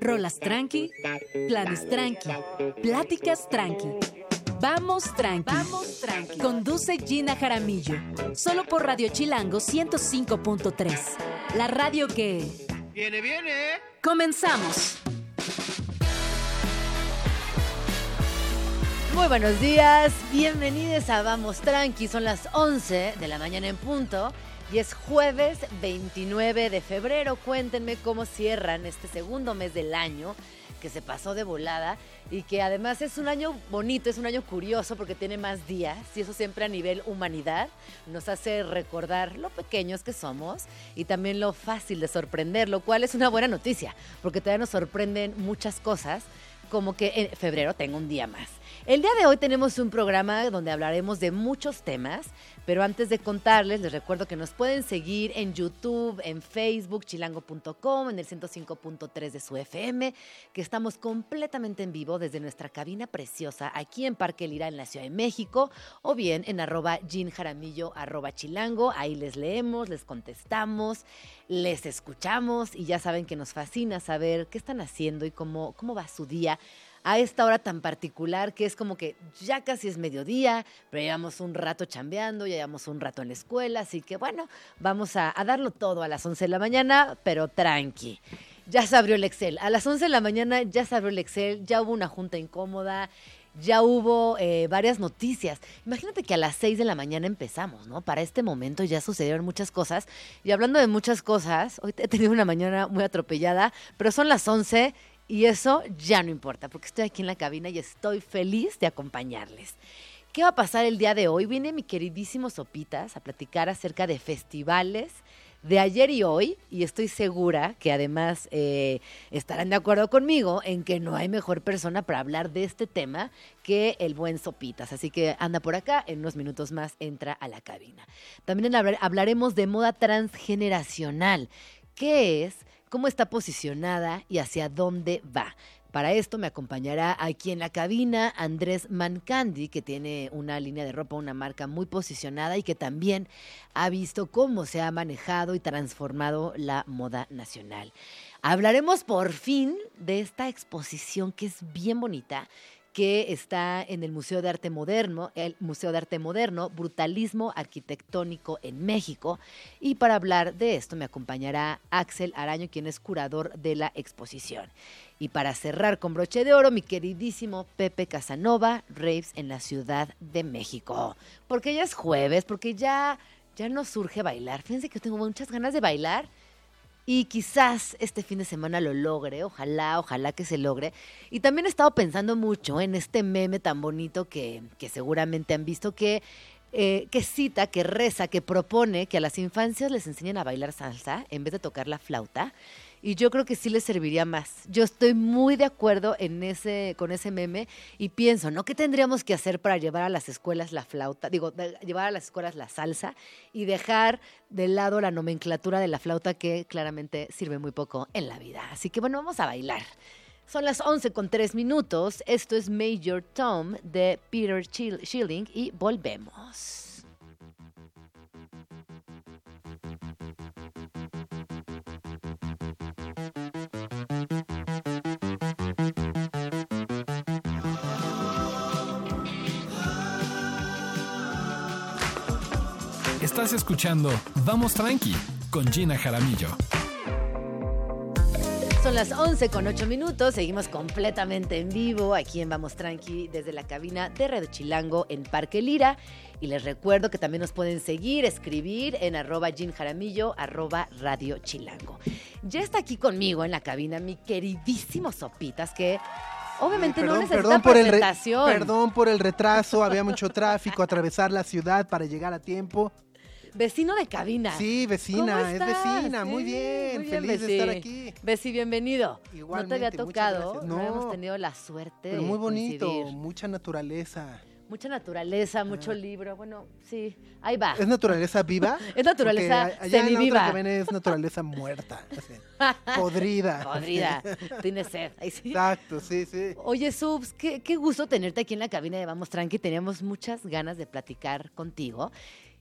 Rolas tranqui, planes tranqui, pláticas tranqui. Vamos tranqui. Vamos tranqui. Conduce Gina Jaramillo. Solo por Radio Chilango 105.3. La radio que. Viene, viene. Comenzamos. Muy buenos días, bienvenidos a Vamos Tranqui, son las 11 de la mañana en punto y es jueves 29 de febrero. Cuéntenme cómo cierran este segundo mes del año que se pasó de volada y que además es un año bonito, es un año curioso porque tiene más días y eso siempre a nivel humanidad nos hace recordar lo pequeños que somos y también lo fácil de sorprender, lo cual es una buena noticia porque todavía nos sorprenden muchas cosas como que en febrero tengo un día más. El día de hoy tenemos un programa donde hablaremos de muchos temas, pero antes de contarles, les recuerdo que nos pueden seguir en YouTube, en Facebook, chilango.com, en el 105.3 de su FM, que estamos completamente en vivo desde nuestra cabina preciosa aquí en Parque Lira, en la Ciudad de México, o bien en arroba Jaramillo, arroba chilango. Ahí les leemos, les contestamos, les escuchamos y ya saben que nos fascina saber qué están haciendo y cómo, cómo va su día a esta hora tan particular que es como que ya casi es mediodía, pero llevamos un rato chambeando, ya llevamos un rato en la escuela, así que bueno, vamos a, darlo todo a las 11 de la mañana, pero tranqui. Ya se abrió el Excel. A las 11 de la mañana ya se abrió el Excel, ya hubo una junta incómoda, ya hubo eh, varias noticias. Imagínate que a las 6 de la mañana empezamos, ¿no? Para este momento ya sucedieron muchas cosas. Y hablando de muchas cosas, hoy he tenido una mañana muy atropellada, pero son las 11 y eso ya no importa, porque estoy aquí en la cabina y estoy feliz de acompañarles. ¿Qué va a pasar el día de hoy? Viene mi queridísimo Sopitas a platicar acerca de festivales de ayer y hoy, y estoy segura que además eh, estarán de acuerdo conmigo en que no hay mejor persona para hablar de este tema que el buen Sopitas. Así que anda por acá, en unos minutos más entra a la cabina. También hablaremos de moda transgeneracional. ¿Qué es? Cómo está posicionada y hacia dónde va. Para esto me acompañará aquí en la cabina Andrés Mancandi, que tiene una línea de ropa, una marca muy posicionada y que también ha visto cómo se ha manejado y transformado la moda nacional. Hablaremos por fin de esta exposición que es bien bonita que está en el Museo de Arte Moderno, el Museo de Arte Moderno, Brutalismo Arquitectónico en México. Y para hablar de esto me acompañará Axel Araño, quien es curador de la exposición. Y para cerrar con broche de oro, mi queridísimo Pepe Casanova, Raves en la Ciudad de México. Porque ya es jueves, porque ya, ya no surge bailar. Fíjense que tengo muchas ganas de bailar y quizás este fin de semana lo logre, ojalá, ojalá que se logre. Y también he estado pensando mucho en este meme tan bonito que, que seguramente han visto que eh, que cita, que reza, que propone que a las infancias les enseñen a bailar salsa en vez de tocar la flauta y yo creo que sí les serviría más. Yo estoy muy de acuerdo en ese, con ese meme y pienso, ¿no? ¿Qué tendríamos que hacer para llevar a las escuelas la flauta? Digo, llevar a las escuelas la salsa y dejar de lado la nomenclatura de la flauta que claramente sirve muy poco en la vida. Así que bueno, vamos a bailar. Son las 11 con 3 minutos. Esto es Major Tom de Peter Schilling y volvemos. Estás escuchando Vamos Tranqui con Gina Jaramillo. Son las 11 con 8 minutos, seguimos completamente en vivo aquí en Vamos Tranqui desde la cabina de Radio Chilango en Parque Lira. Y les recuerdo que también nos pueden seguir, escribir en arroba Jaramillo, arroba Radio Chilango. Ya está aquí conmigo en la cabina mi queridísimo Sopitas que Obviamente no necesita perdón por presentación. El perdón por el retraso, había mucho tráfico, atravesar la ciudad para llegar a tiempo. Vecino de cabina. Sí, vecina, es vecina, muy bien, feliz de estar aquí. Besi, bienvenido. no te había tocado, no, hemos tenido la suerte. Pero muy bonito, mucha naturaleza. Mucha naturaleza, mucho libro. Bueno, sí, ahí va. ¿Es naturaleza viva? es naturaleza semiviva. es naturaleza muerta. podrida. Podrida. Tiene sed. Exacto, sí, sí. Oye, Subs, qué, qué gusto tenerte aquí en la cabina de Vamos Tranqui. Teníamos muchas ganas de platicar contigo.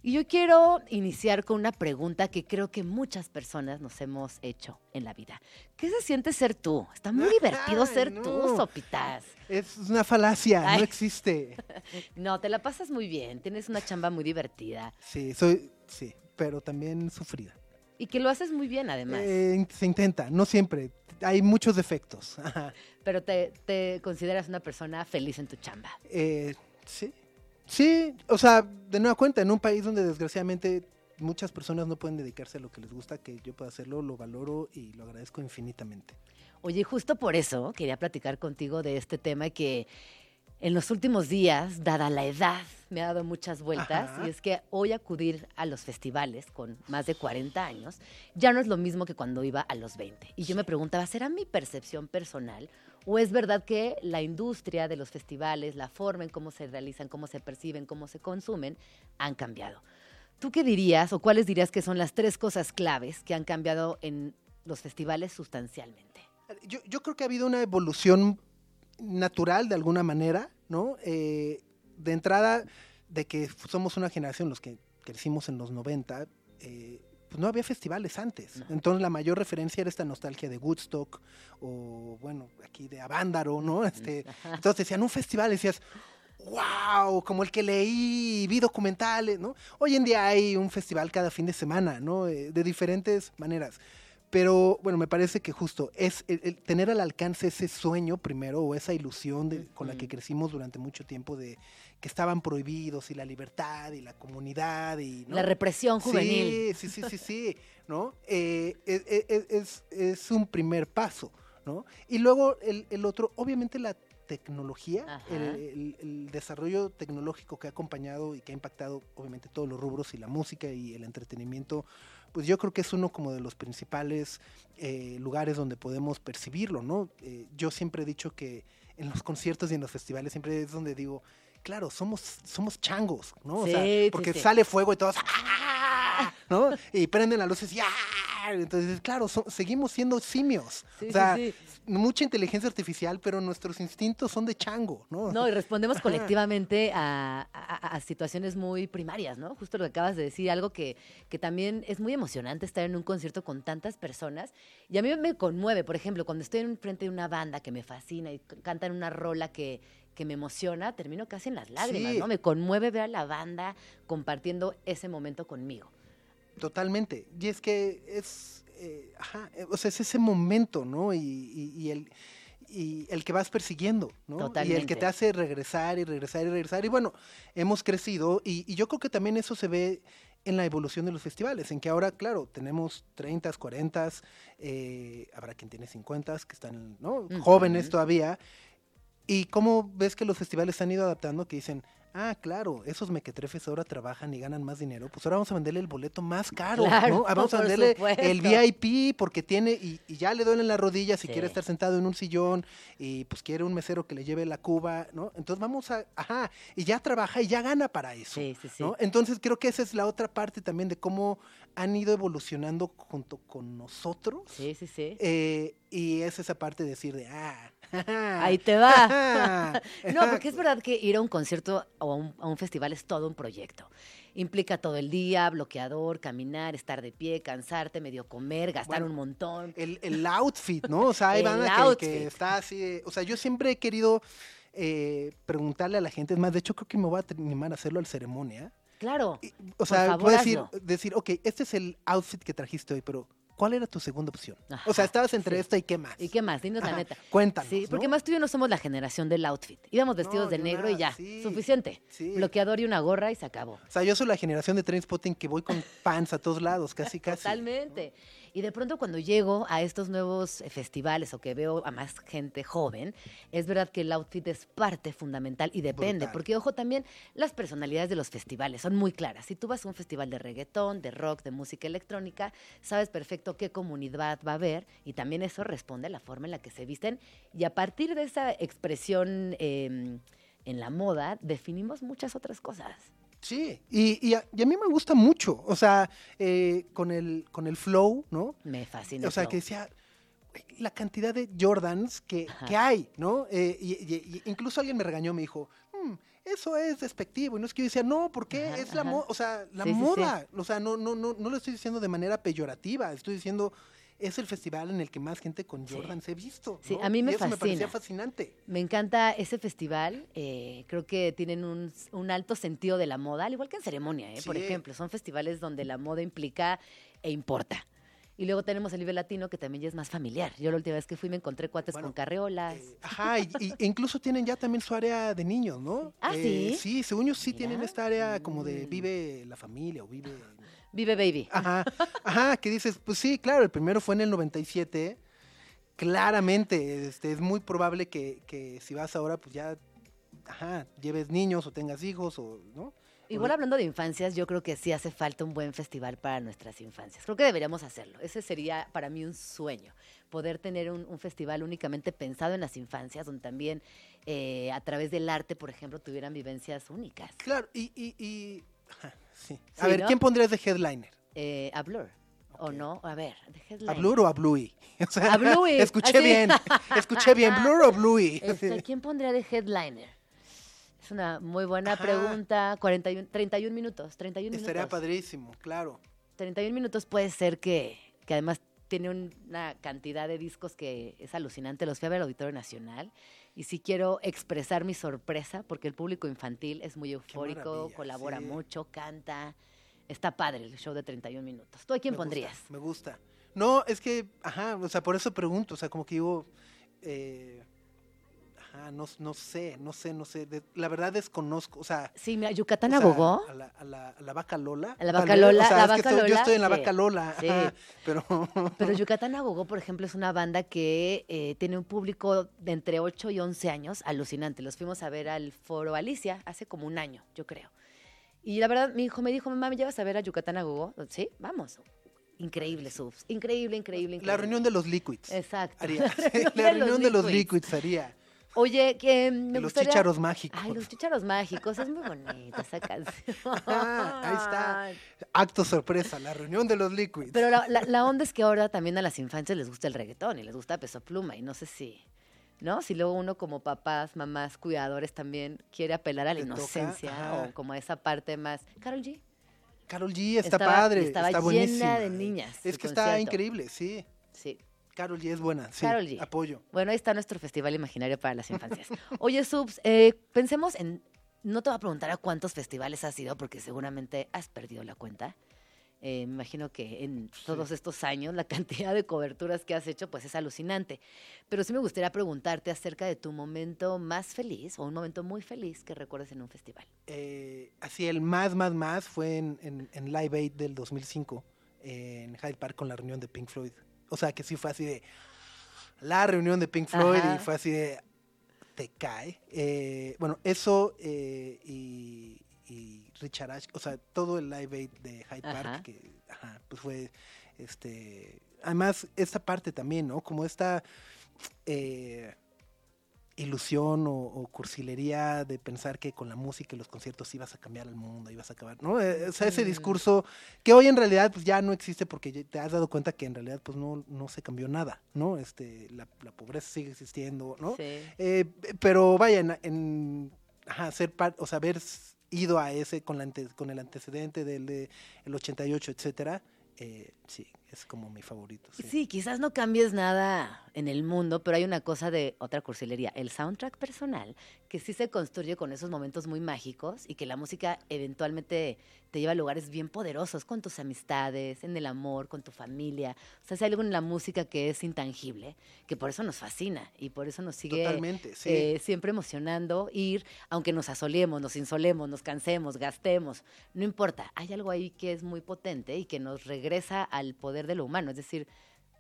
Y yo quiero iniciar con una pregunta que creo que muchas personas nos hemos hecho en la vida. ¿Qué se siente ser tú? Está muy divertido ser no. tú, Sopitas. Es una falacia, Ay. no existe. No, te la pasas muy bien, tienes una chamba muy divertida Sí, soy, sí, pero también sufrida. y que lo haces muy bien además. Eh, se intenta, no siempre. Hay muchos defectos. Pero te, te consideras una persona feliz en tu chamba. Eh, sí. Sí, o sea, de nueva cuenta, en un país donde desgraciadamente muchas personas no pueden dedicarse a lo que les gusta, que yo pueda hacerlo, lo valoro y lo agradezco infinitamente. Oye, justo por eso quería platicar contigo de este tema que en los últimos días, dada la edad, me ha dado muchas vueltas Ajá. y es que hoy acudir a los festivales con más de 40 años ya no es lo mismo que cuando iba a los 20. Y yo me preguntaba, ¿será mi percepción personal o es verdad que la industria de los festivales, la forma en cómo se realizan, cómo se perciben, cómo se consumen, han cambiado? ¿Tú qué dirías o cuáles dirías que son las tres cosas claves que han cambiado en los festivales sustancialmente? Yo, creo que ha habido una evolución natural de alguna manera, ¿no? Eh, de entrada, de que somos una generación, los que crecimos en los 90, eh, pues no había festivales antes. No. Entonces la mayor referencia era esta nostalgia de Woodstock o, bueno, aquí de Avándaro, ¿no? Este, entonces decían un festival decías, wow, como el que leí, vi documentales, ¿no? Hoy en día hay un festival cada fin de semana, ¿no? Eh, de diferentes maneras. Pero bueno, me parece que justo es el, el tener al alcance ese sueño primero o esa ilusión de- con la que crecimos durante mucho tiempo de que estaban prohibidos y la libertad y la comunidad y ¿no? La represión juvenil. Sí, sí, sí, sí, sí, ¿no? Eh, es, es- es- es un primer paso, ¿no? Y luego el, el otro, obviamente la tecnología, el- el desarrollo tecnológico que ha acompañado y que ha impactado obviamente todos los rubros y la música y el entretenimiento, pues yo creo que es uno como de los principales eh, lugares donde podemos percibirlo, ¿no? Eh, yo siempre he dicho que en los conciertos y en los festivales siempre es donde digo, claro, somos, somos changos, ¿no? O sea, porque sí. sale fuego y todos, ¡ah! ¿no? Y prenden las luces y ¡ah! Entonces, claro, so- seguimos siendo simios. O sea, mucha inteligencia artificial, pero nuestros instintos son de chango, ¿no? No, y respondemos colectivamente a, a- a situaciones muy primarias, ¿no? Justo lo que acabas de decir, algo que, que también es muy emocionante estar en un concierto con tantas personas. Y a mí me conmueve, por ejemplo, cuando estoy en frente de una banda que me fascina y cantan una rola que, que me emociona, termino casi en las lágrimas, Sí. ¿no? Me conmueve ver a la banda compartiendo ese momento conmigo. Totalmente. Y es que es, eh, ajá, eh, o sea, es ese momento, ¿no? Y, y- y el, y el que vas persiguiendo, ¿no? Y el Totalmente. que te hace regresar y regresar y regresar. Y bueno, hemos crecido y, y yo creo que también eso se ve en la evolución de los festivales, en que ahora, claro, tenemos 30, 40, eh, habrá quien tiene 50, que están. Jóvenes todavía. Y cómo ves que los festivales se han ido adaptando, que dicen, ah, claro, esos mequetrefes ahora trabajan y ganan más dinero, pues ahora vamos a venderle el boleto más caro, Claro, ¿no? Ah, Vamos a venderle supuesto. el VIP porque tiene, y, y ya le duelen las rodillas si Sí. quiere estar sentado en un sillón y pues quiere un mesero que le lleve la cuba, ¿no? Entonces vamos a, ajá, y ya trabaja y ya gana para eso. Sí, sí, sí. ¿no? Entonces creo que esa es la otra parte también de cómo han ido evolucionando junto con nosotros. Sí, sí, sí. eh, y es esa parte de decir de, ah, Ahí te va. No, porque es verdad que ir a un concierto o a un, a un festival es todo un proyecto. Implica todo el día, bloqueador, caminar, estar de pie, cansarte, medio comer, gastar Bueno, un montón. el, el outfit, ¿no? O sea, hay banda que, está así. de- o sea, yo siempre he querido eh, preguntarle a la gente, es más, de hecho creo que me voy a animar a hacerlo al ceremonia. Claro. Y, O sea, favor, puedo decir, hazlo. decir, ok, este es el outfit que trajiste hoy, pero ¿cuál era tu segunda opción? o sea, estabas entre sí. esta y qué más. ¿Y qué más? Dinos la neta. Cuéntanos. Sí, porque ¿no? más tú y yo no somos la generación del outfit. Íbamos vestidos No, de negro y ya. sí, Suficiente. sí. Bloqueador y una gorra y se acabó. O sea, yo soy la generación de Trainspotting que voy con pants a todos lados, casi, casi. Totalmente. Y de pronto cuando llego a estos nuevos eh, festivales o que veo a más gente joven, es verdad que el outfit es parte fundamental y depende, Brutal. porque ojo también, las personalidades de los festivales son muy claras. Si tú vas a un festival de reggaetón, de rock, de música electrónica, sabes perfecto qué comunidad va a haber y también eso responde a la forma en la que se visten y a partir de esa expresión eh, en la moda definimos muchas otras cosas. Sí, y, y a, y a mí me gusta mucho, o sea, eh, con, el, con el flow, ¿no? Me fascina. O sea, que decía, "Güey, la cantidad de Jordans que, que hay, ¿no? Eh, y, incluso alguien me regañó, me dijo, "Mm, eso es despectivo. Y no es que yo decía, no, ¿por qué? Ajá, es la moda, o sea, la Sí, sí, sí. moda. O sea, no, no, no, no lo estoy diciendo de manera peyorativa, estoy diciendo, es el festival en el que más gente con Sí. Jordan se ha visto. Sí, ¿no? a mí me y eso me parecía fascina. fascinante. Me encanta ese festival. eh, creo que tienen un, un alto sentido de la moda, al igual que en ceremonia, ¿eh? por ejemplo. Son festivales donde la moda implica e importa. Y luego tenemos el nivel latino, que también ya es más familiar. Yo la última vez que fui me encontré cuates Bueno, con carreolas. Eh, ajá, y, y- e incluso tienen ya también su área de niños, ¿no? Ah, Eh, ¿sí? Sí, según yo sí tienen esta área como de Mm. vive la familia o vive... Vive Baby. Ajá, ajá, que dices, pues sí, claro, el primero fue en el 97. Claramente, este, es muy probable que, que si vas ahora, pues ya, ajá, lleves niños o tengas hijos o, ¿no? Igual hablando de infancias, yo creo que sí hace falta un buen festival para nuestras infancias. Creo que deberíamos hacerlo. Ese sería para mí un sueño, poder tener un, un festival únicamente pensado en las infancias, donde también eh, a través del arte, por ejemplo, tuvieran vivencias únicas. Claro, y, y, y sí. A Sí, ver, ¿no? ¿quién pondrías de headliner? Eh, a Blur, ¿o no? A ver, de ¿A headliner. Blur o a Bluey? O sea, A Bluey, Escuché así. bien, escuché bien, ¿Blur o Bluey? Este, ¿Quién pondría de headliner? Es una muy buena Ajá. pregunta. 41, 31 minutos. 31 Estaría minutos. padrísimo, claro. 31 minutos puede ser que, que además tiene un- una cantidad de discos que es alucinante. Los fui a ver al Auditorio Nacional y sí quiero expresar mi sorpresa porque el público infantil es muy eufórico, colabora sí. mucho, canta. Está padre el show de 31 minutos. ¿Tú a quién Me gusta, pondrías? me gusta. No, es que, ajá, o sea, por eso pregunto, o sea, como que digo, eh, ajá, no, no sé, no sé, no sé, de- la verdad desconozco, o sea... Sí, mira, Yucatán o sea, Agogó. A la, a, la, a la vaca Lola. A la vaca Lola, o sea, la vaca estoy- Yo estoy en la sí. vaca Lola, Sí. ajá, pero... Pero Yucatán Agogó, por ejemplo, es una banda que eh, tiene un público de entre 8 y 11 años alucinante. Los fuimos a ver al Foro Alicia hace como un año, yo creo. Y la verdad, mi hijo me dijo, mamá, ¿me llevas a ver a Yucatán Agogó? Sí, vamos. Increíble, subs. Increíble, increíble, increíble. La reunión de los liquids. Exacto. Haría. la reunión de los liquids haría. Oye, que mm, me los gustaría- chícharos mágicos. Ay, los chícharos mágicos. Es muy bonita esa canción. Ah, ahí está. Acto sorpresa, la reunión de los liquids. Pero la, la- la onda es que ahora también a las infancias les gusta el reggaetón y les gusta Peso Pluma y no sé si, ¿no? Si luego uno como papás, mamás, cuidadores también quiere apelar a la toca, inocencia o como a esa parte más. Carol G. Carol G está Estaba- padre, estaba está llena buenísima. de niñas, Es que está increíble, sí. Sí. Carol G es buena, sí. Karol G. Apoyo. Bueno, ahí está nuestro festival imaginario para las infancias. Oye, Subs, eh, pensemos en. No te voy a preguntar a cuántos festivales has ido, porque seguramente has perdido la cuenta. Eh, me imagino que en todos estos años la cantidad de coberturas que has hecho pues es alucinante. Pero sí me gustaría preguntarte acerca de tu momento más feliz o un momento muy feliz que recuerdes en un festival. Eh, así, el más, más, más fue en, en, en Live Aid del 2005, eh, en Hyde Park con la reunión de Pink Floyd. O sea, que sí fue así de la reunión de Pink Floyd Ajá. y fue así de te cae. Eh, bueno, eso eh, y, y Richard Ash, o sea, todo el Live Aid de Hyde Park, Ajá. que ajá, pues fue este. Además, esta parte también, ¿no? Como esta. eh, ilusión o, o cursilería de pensar que con la música y los conciertos ibas a cambiar el mundo, ibas a acabar, ¿no? Eh, o sea, ese discurso que hoy en realidad pues ya no existe porque te has dado cuenta que en realidad pues no, no se cambió nada, ¿no? Este, la, la pobreza sigue existiendo, ¿no? Sí. Eh, pero vaya, en, en ajá, ser parte, o sea, haber ido a ese con, la ante- con el antecedente del de el 88, etcétera, eh, sí, es como mi favorito. Sí. Sí, quizás no cambies nada en el mundo, pero hay una cosa de otra cursilería, el soundtrack personal, que sí se construye con esos momentos muy mágicos y que la música eventualmente te lleva a lugares bien poderosos con tus amistades, en el amor, con tu familia. O sea, si hay algo en la música que es intangible, que por eso nos fascina y por eso nos sigue Totalmente, sí. eh, siempre emocionando ir, aunque nos asolemos, nos insolemos, nos cansemos, gastemos, no importa, hay algo ahí que es muy potente y que nos regresa al poder de lo humano, es decir,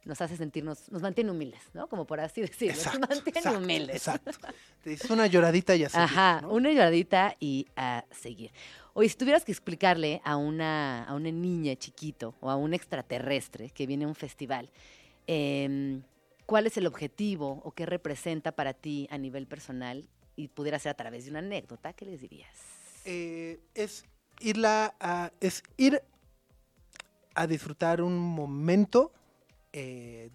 nos hace sentirnos, nos mantiene humildes, ¿no? Como por así decirlo, nos mantiene exacto, humildes. Exacto. Te dices una lloradita y así. Ajá, ¿no? una lloradita y a seguir. Oye, si tuvieras que explicarle a una, a una niña chiquito o a un extraterrestre que viene a un festival, em, ¿cuál es el objetivo o qué representa para ti a nivel personal y pudiera ser a través de una anécdota, ¿qué les dirías? Eh, es irla a, es ir a disfrutar un momento eh,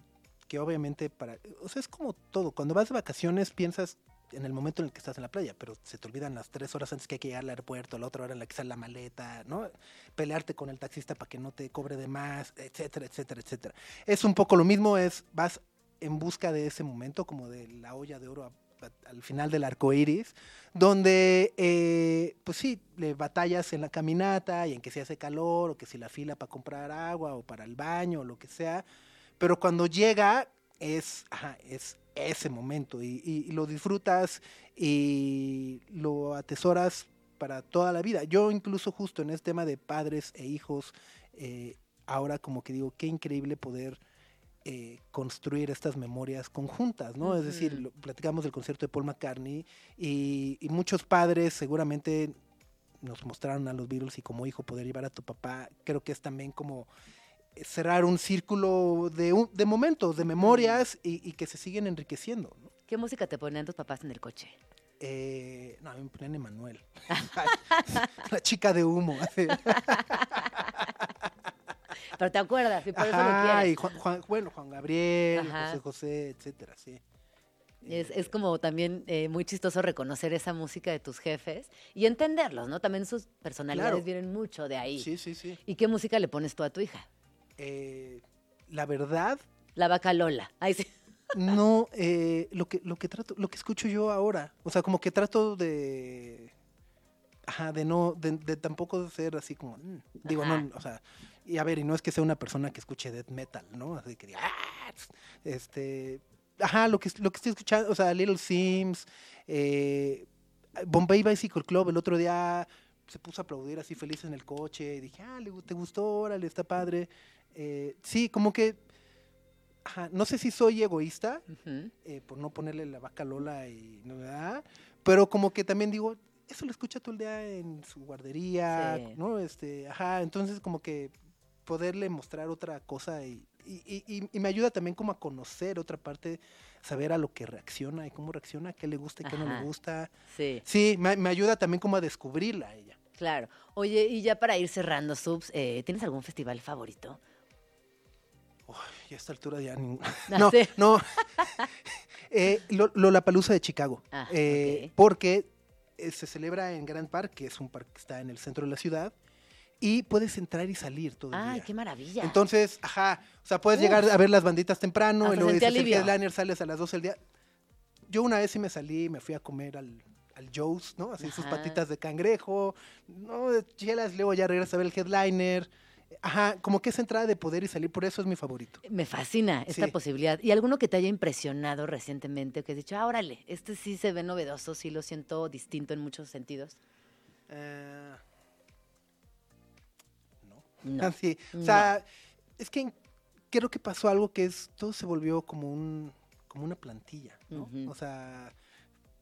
que obviamente para, o sea, es como todo. Cuando vas de vacaciones piensas en el momento en el que estás en la playa, pero se te olvidan las tres horas antes que hay que llegar al aeropuerto, la otra hora en la que sale la maleta, ¿no? Pelearte con el taxista para que no te cobre de más, etcétera, etcétera, etcétera. Es un poco lo mismo, es vas en busca de ese momento, como de la olla de oro a- al final del arco iris, donde, eh, pues sí, le batallas en la caminata y en que se hace calor, o que si la fila para comprar agua, o para el baño, o lo que sea, pero cuando llega es, es ese momento y lo disfrutas y lo atesoras para toda la vida. Yo incluso justo en este tema de padres e hijos, eh, ahora como que digo, qué increíble poder eh, construir estas memorias conjuntas, ¿no? Es decir, lo- platicamos del concierto de Paul McCartney y, y muchos padres seguramente nos mostraron a los Beatles y como hijo poder llevar a tu papá, creo que es también como cerrar un círculo de, un- de momentos, de memorias y, y que se siguen enriqueciendo. ¿no? ¿Qué música te ponían tus papás en el coche? Eh, no, a mí me ponían Emanuel. La chica de humo. Pero te acuerdas y por eso lo quieres. y Juan, Juan- bueno, Juan Gabriel, Ajá. José José, etcétera, sí. Es, es como también eh, muy chistoso reconocer esa música de tus jefes y entenderlos, ¿no? También sus personalidades Claro. vienen mucho de ahí. Sí, sí, sí. ¿Y qué música le pones tú a tu hija? Eh, la verdad, La vaca Lola. Ay, sí. no, eh, lo que, lo que trato, lo que escucho yo ahora, o sea, como que trato de, ajá, de no, de, de tampoco ser así como, mm, digo, Ajá. no, o sea, y a ver, y no es que sea una persona que escuche death metal, ¿no? Así que diga, "Ah", este, ajá, lo que, lo que estoy escuchando, o sea, Little Sims, eh, Bombay Bicycle Club, el otro día se puso a aplaudir así feliz en el coche, y dije, ah, ¿te gustó? Órale, está padre. Eh, sí, como que, ajá, no sé si soy egoísta, eh, por no ponerle la vaca Lola y no ¿verdad? pero como que también digo eso lo escucha todo el día en su guardería Sí. no este ajá entonces como que poderle mostrar otra cosa y, y, y- me ayuda también como a conocer otra parte saber a lo que reacciona y cómo reacciona qué le gusta y qué no le gusta. Sí, sí me, me ayuda también como a descubrirla a ella. Claro. Oye, y ya para ir cerrando, Subs, eh, ¿tienes algún festival favorito? Uy, a esta altura ya ningún- no no. Eh, Lo- Lollapalooza de Chicago. Ah, eh, porque se celebra en Grand Park, que es un parque que está en el centro de la ciudad, y puedes entrar y salir todo el Ay, día. qué maravilla. Entonces, ajá, o sea, puedes Uf. llegar a ver las banditas temprano, Hasta y luego sentí dices el headliner, sales a las 12 del día. Yo una vez sí me salí, me fui a comer al, al Joe's, ¿no? Así sus Ajá. patitas de cangrejo, ¿no? De chelas, luego ya regresas a ver el headliner. Ajá, como que esa entrada de poder y salir, por eso es mi favorito. Me fascina esta Sí. posibilidad. ¿Y alguno que te haya impresionado recientemente que has dicho, ah, órale, este sí se ve novedoso, sí lo siento distinto en muchos sentidos? Eh, no. Así, o sea, es que creo que pasó algo que es, todo se volvió como un, como una plantilla, ¿no? O sea,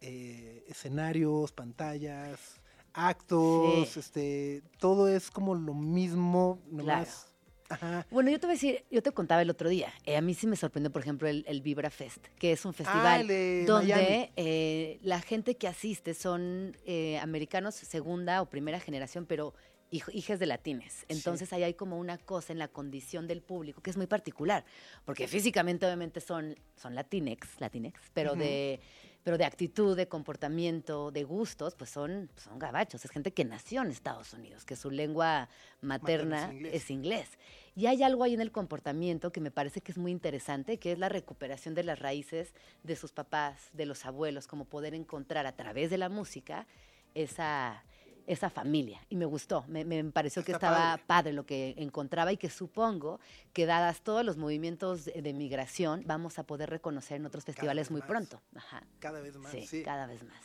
eh, escenarios, pantallas, actos, Sí. este, todo es como lo mismo, nomás. Ajá. Bueno, yo te voy a decir, yo te contaba el otro día, eh, a mí sí me sorprendió, por ejemplo, el, el Vibra Fest, que es un Ah, festival donde eh, la gente que asiste son americanos segunda o primera generación, pero hijas de latines. Entonces ahí hay como una cosa en la condición del público que es muy particular, porque físicamente obviamente son, son latinex, latinex, pero de pero de actitud, de comportamiento, de gustos, pues son, son gabachos. Es gente que nació en Estados Unidos, que su lengua materna, Materna es inglés. es inglés. Y hay algo ahí en el comportamiento que me parece que es muy interesante, que es la recuperación de las raíces de sus papás, de los abuelos, como poder encontrar a través de la música esa, esa familia. Y me gustó, me, me pareció que estaba padre. padre. lo que encontraba y que supongo que dadas todos los movimientos de, de migración, vamos a poder reconocer en otros festivales muy más. pronto. Ajá. Cada vez más, Sí, sí. cada vez más.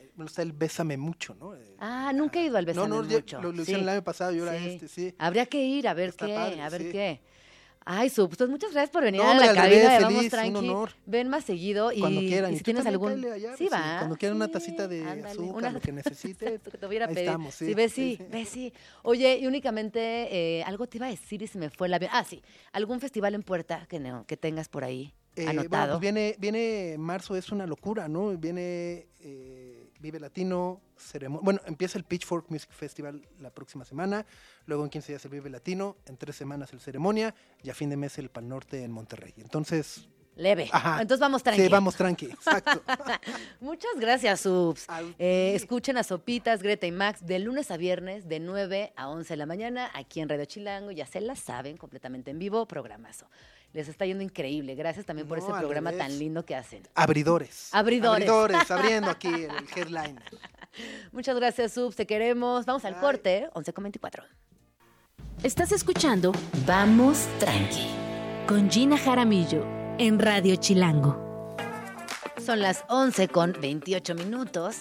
Eh, Bueno, está el Bésame Mucho, ¿no? Eh, Ah, nunca he ido al Bésame No, no, Mucho. lo, lo hicieron Sí. el año pasado y ahora Sí. este, sí. Habría que ir a ver Está qué, padre, a ver qué. Ay, Sub, pues muchas gracias por venir No, a la cabina de Vamos feliz, un Tranqui. honor. Ven más seguido y, Cuando quieran. y si tienes algún... allá, sí, pues, va. Cuando quieran una tacita de ándale, azúcar, una- lo que necesite. Exacto, que te voy a pedir. estamos, sí, Sí, ve sí, sí, sí. ve sí. Oye, y únicamente eh, algo te iba a decir y se me fue avión. Ah, sí, algún festival en puerta que, no, que tengas por ahí Eh, bueno, anotado. pues viene, viene marzo, es una locura, ¿no? Viene eh, Vive Latino, ceremo- bueno, empieza el Pitchfork Music Festival la próxima semana, luego en 15 días el Vive Latino, en tres semanas el Ceremonia y a fin de mes el Pal Norte en Monterrey. Entonces, leve. Ajá. Entonces vamos tranqui. Sí, vamos tranqui, exacto. Muchas gracias, Subs. Eh, escuchen a Sopitas, Greta y Max de lunes a viernes de 9 a 11 de la mañana aquí en Radio Chilango. Ya se la saben, completamente en vivo, programazo. Les está yendo increíble. Gracias también por No, ese programa revés. tan lindo que hacen. Abridores. Abridores. Abridores, abriendo aquí el headline. Muchas gracias, Subs. Te queremos. Vamos al Bye. corte, 11 con 24. Estás escuchando Vamos Tranqui con Gina Jaramillo en Radio Chilango. Son las 11 con 28 minutos.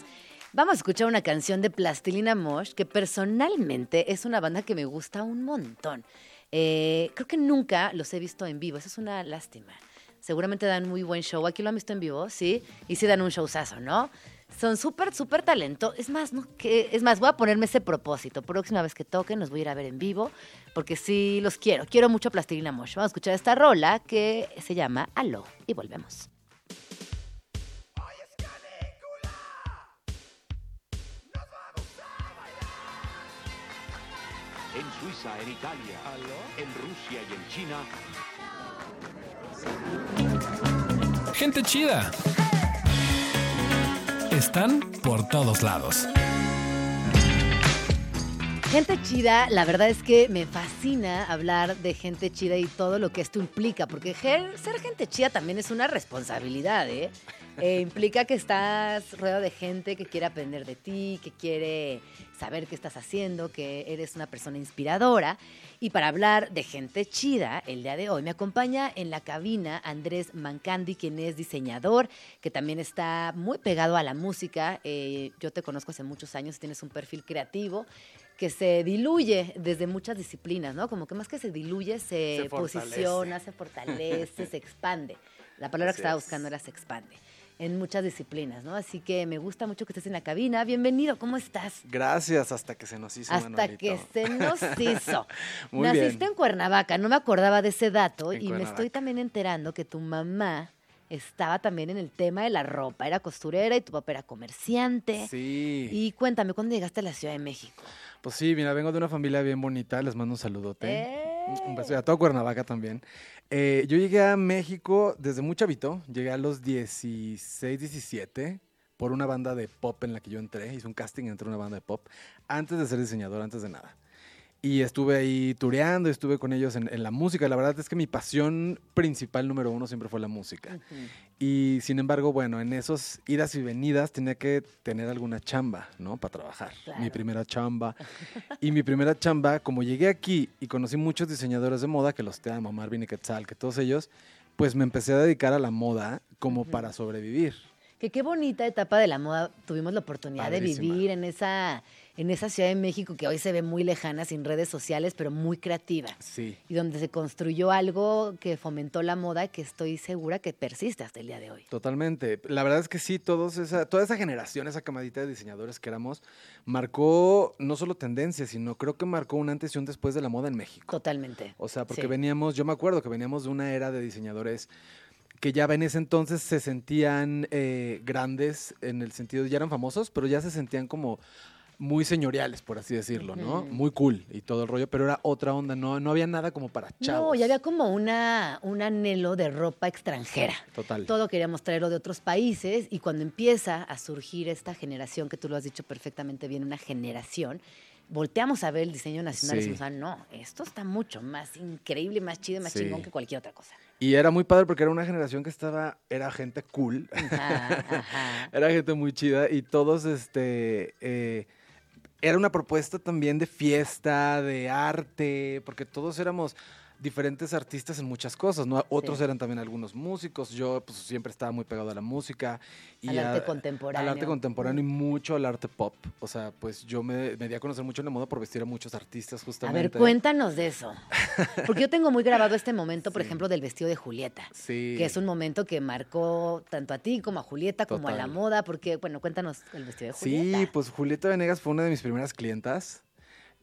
Vamos a escuchar una canción de Plastilina Mosh que personalmente es una banda que me gusta un montón. Eh, creo que nunca los he visto en vivo, eso es una lástima. Seguramente dan muy buen show. Aquí lo han visto en vivo, sí, y sí dan un showzazo, ¿no? Son súper, súper talento. Es más, ¿no? Que, es más, voy a ponerme ese propósito. Próxima vez que toquen, los voy a ir a ver en vivo, porque sí los quiero. Quiero mucho a Plastilina. Vamos a escuchar esta rola que se llama Aló y volvemos. Suiza, en Italia, en Rusia y en China. Gente chida. Están por todos lados. Gente chida, la verdad es que me fascina hablar de gente chida y todo lo que esto implica, porque ser gente chida también es una responsabilidad, ¿eh? Eh, implica que estás rodeado de gente que quiere aprender de ti, que quiere saber qué estás haciendo, que eres una persona inspiradora. Y para hablar de gente chida, el día de hoy me acompaña en la cabina Andrés Mancandi, quien es diseñador, que también está muy pegado a la música. Eh, yo te conozco hace muchos años, tienes un perfil creativo que se diluye desde muchas disciplinas, ¿no? Como que más que se diluye, se, posiciona, se fortalece, se expande. La palabra que estaba es. buscando era se expande en muchas disciplinas, ¿no? Así que me gusta mucho que estés en la cabina. Bienvenido, ¿cómo estás? Gracias, hasta que se nos hizo, Hasta que se nos hizo. Muy Naciste bien. en Cuernavaca, no me acordaba de ese dato En y me estoy también enterando que tu mamá estaba también en el tema de la ropa, era costurera y tu papá era comerciante. Sí. Y cuéntame, ¿cuándo llegaste a la Ciudad de México? Pues sí, mira, vengo de una familia bien bonita, les mando un saludote. ¡Eh! Un beso y a todo Cuernavaca también. Eh, yo llegué a México desde muy chavito, llegué a los 16, 17, por una banda de pop en la que yo entré, hice un casting entre una banda de pop, antes de ser diseñador, antes de nada. Y estuve ahí tureando, estuve con ellos en, en la música. La verdad es que mi pasión principal número uno siempre fue la música. Y sin embargo, bueno, en esos idas y venidas tenía que tener alguna chamba, ¿no? Para trabajar. Claro. Mi primera chamba. y mi primera chamba, como llegué aquí y conocí muchos diseñadores de moda, que los te amo, Marvin y Quetzal, que todos ellos, pues me empecé a dedicar a la moda como para sobrevivir. Que qué bonita etapa de la moda tuvimos la oportunidad de vivir en esa, en esa Ciudad de México que hoy se ve muy lejana, sin redes sociales, pero muy creativa. Sí. Y donde se construyó algo que fomentó la moda que estoy segura que persiste hasta el día de hoy. Totalmente. La verdad es que sí, todos esa, toda esa generación, esa camadita de diseñadores que éramos, marcó no solo tendencia, sino creo que marcó un antes y un después de la moda en México. Totalmente. O sea, porque Sí. veníamos, yo me acuerdo que veníamos de una era de diseñadores que ya en ese entonces se sentían eh, grandes en el sentido, ya eran famosos, pero ya se sentían como muy señoriales, por así decirlo, ¿no? Muy cool y todo el rollo, pero era otra onda, no, no había nada como para chavos. No, y había como una, un anhelo de ropa extranjera. Total. Todo queríamos traerlo de otros países y cuando empieza a surgir esta generación, que tú lo has dicho perfectamente bien, una generación, volteamos a ver el diseño nacional y Sí. decimos, ah, no, esto está mucho más increíble, más chido, y más Sí. chingón que cualquier otra cosa. Y era muy padre porque era una generación que estaba, era gente cool, Ajá, ajá. era gente muy chida y todos, este, eh, era una propuesta también de fiesta, de arte, porque todos éramos diferentes artistas en muchas cosas, ¿no? Otros Sí. eran también algunos músicos, yo pues siempre estaba muy pegado a la música. Y Al arte a- contemporáneo. Al arte contemporáneo y mucho al arte pop. O sea, pues yo me, me di a conocer mucho en la moda por vestir a muchos artistas A justamente. ver, cuéntanos de eso. Porque yo tengo muy grabado este momento, por Sí. ejemplo, del vestido de Julieta. Sí. Que es un momento que marcó tanto a ti como a Julieta, como a la moda, porque, bueno, cuéntanos el vestido de Sí, Julieta. pues Julieta Venegas fue una de mis primeras clientas.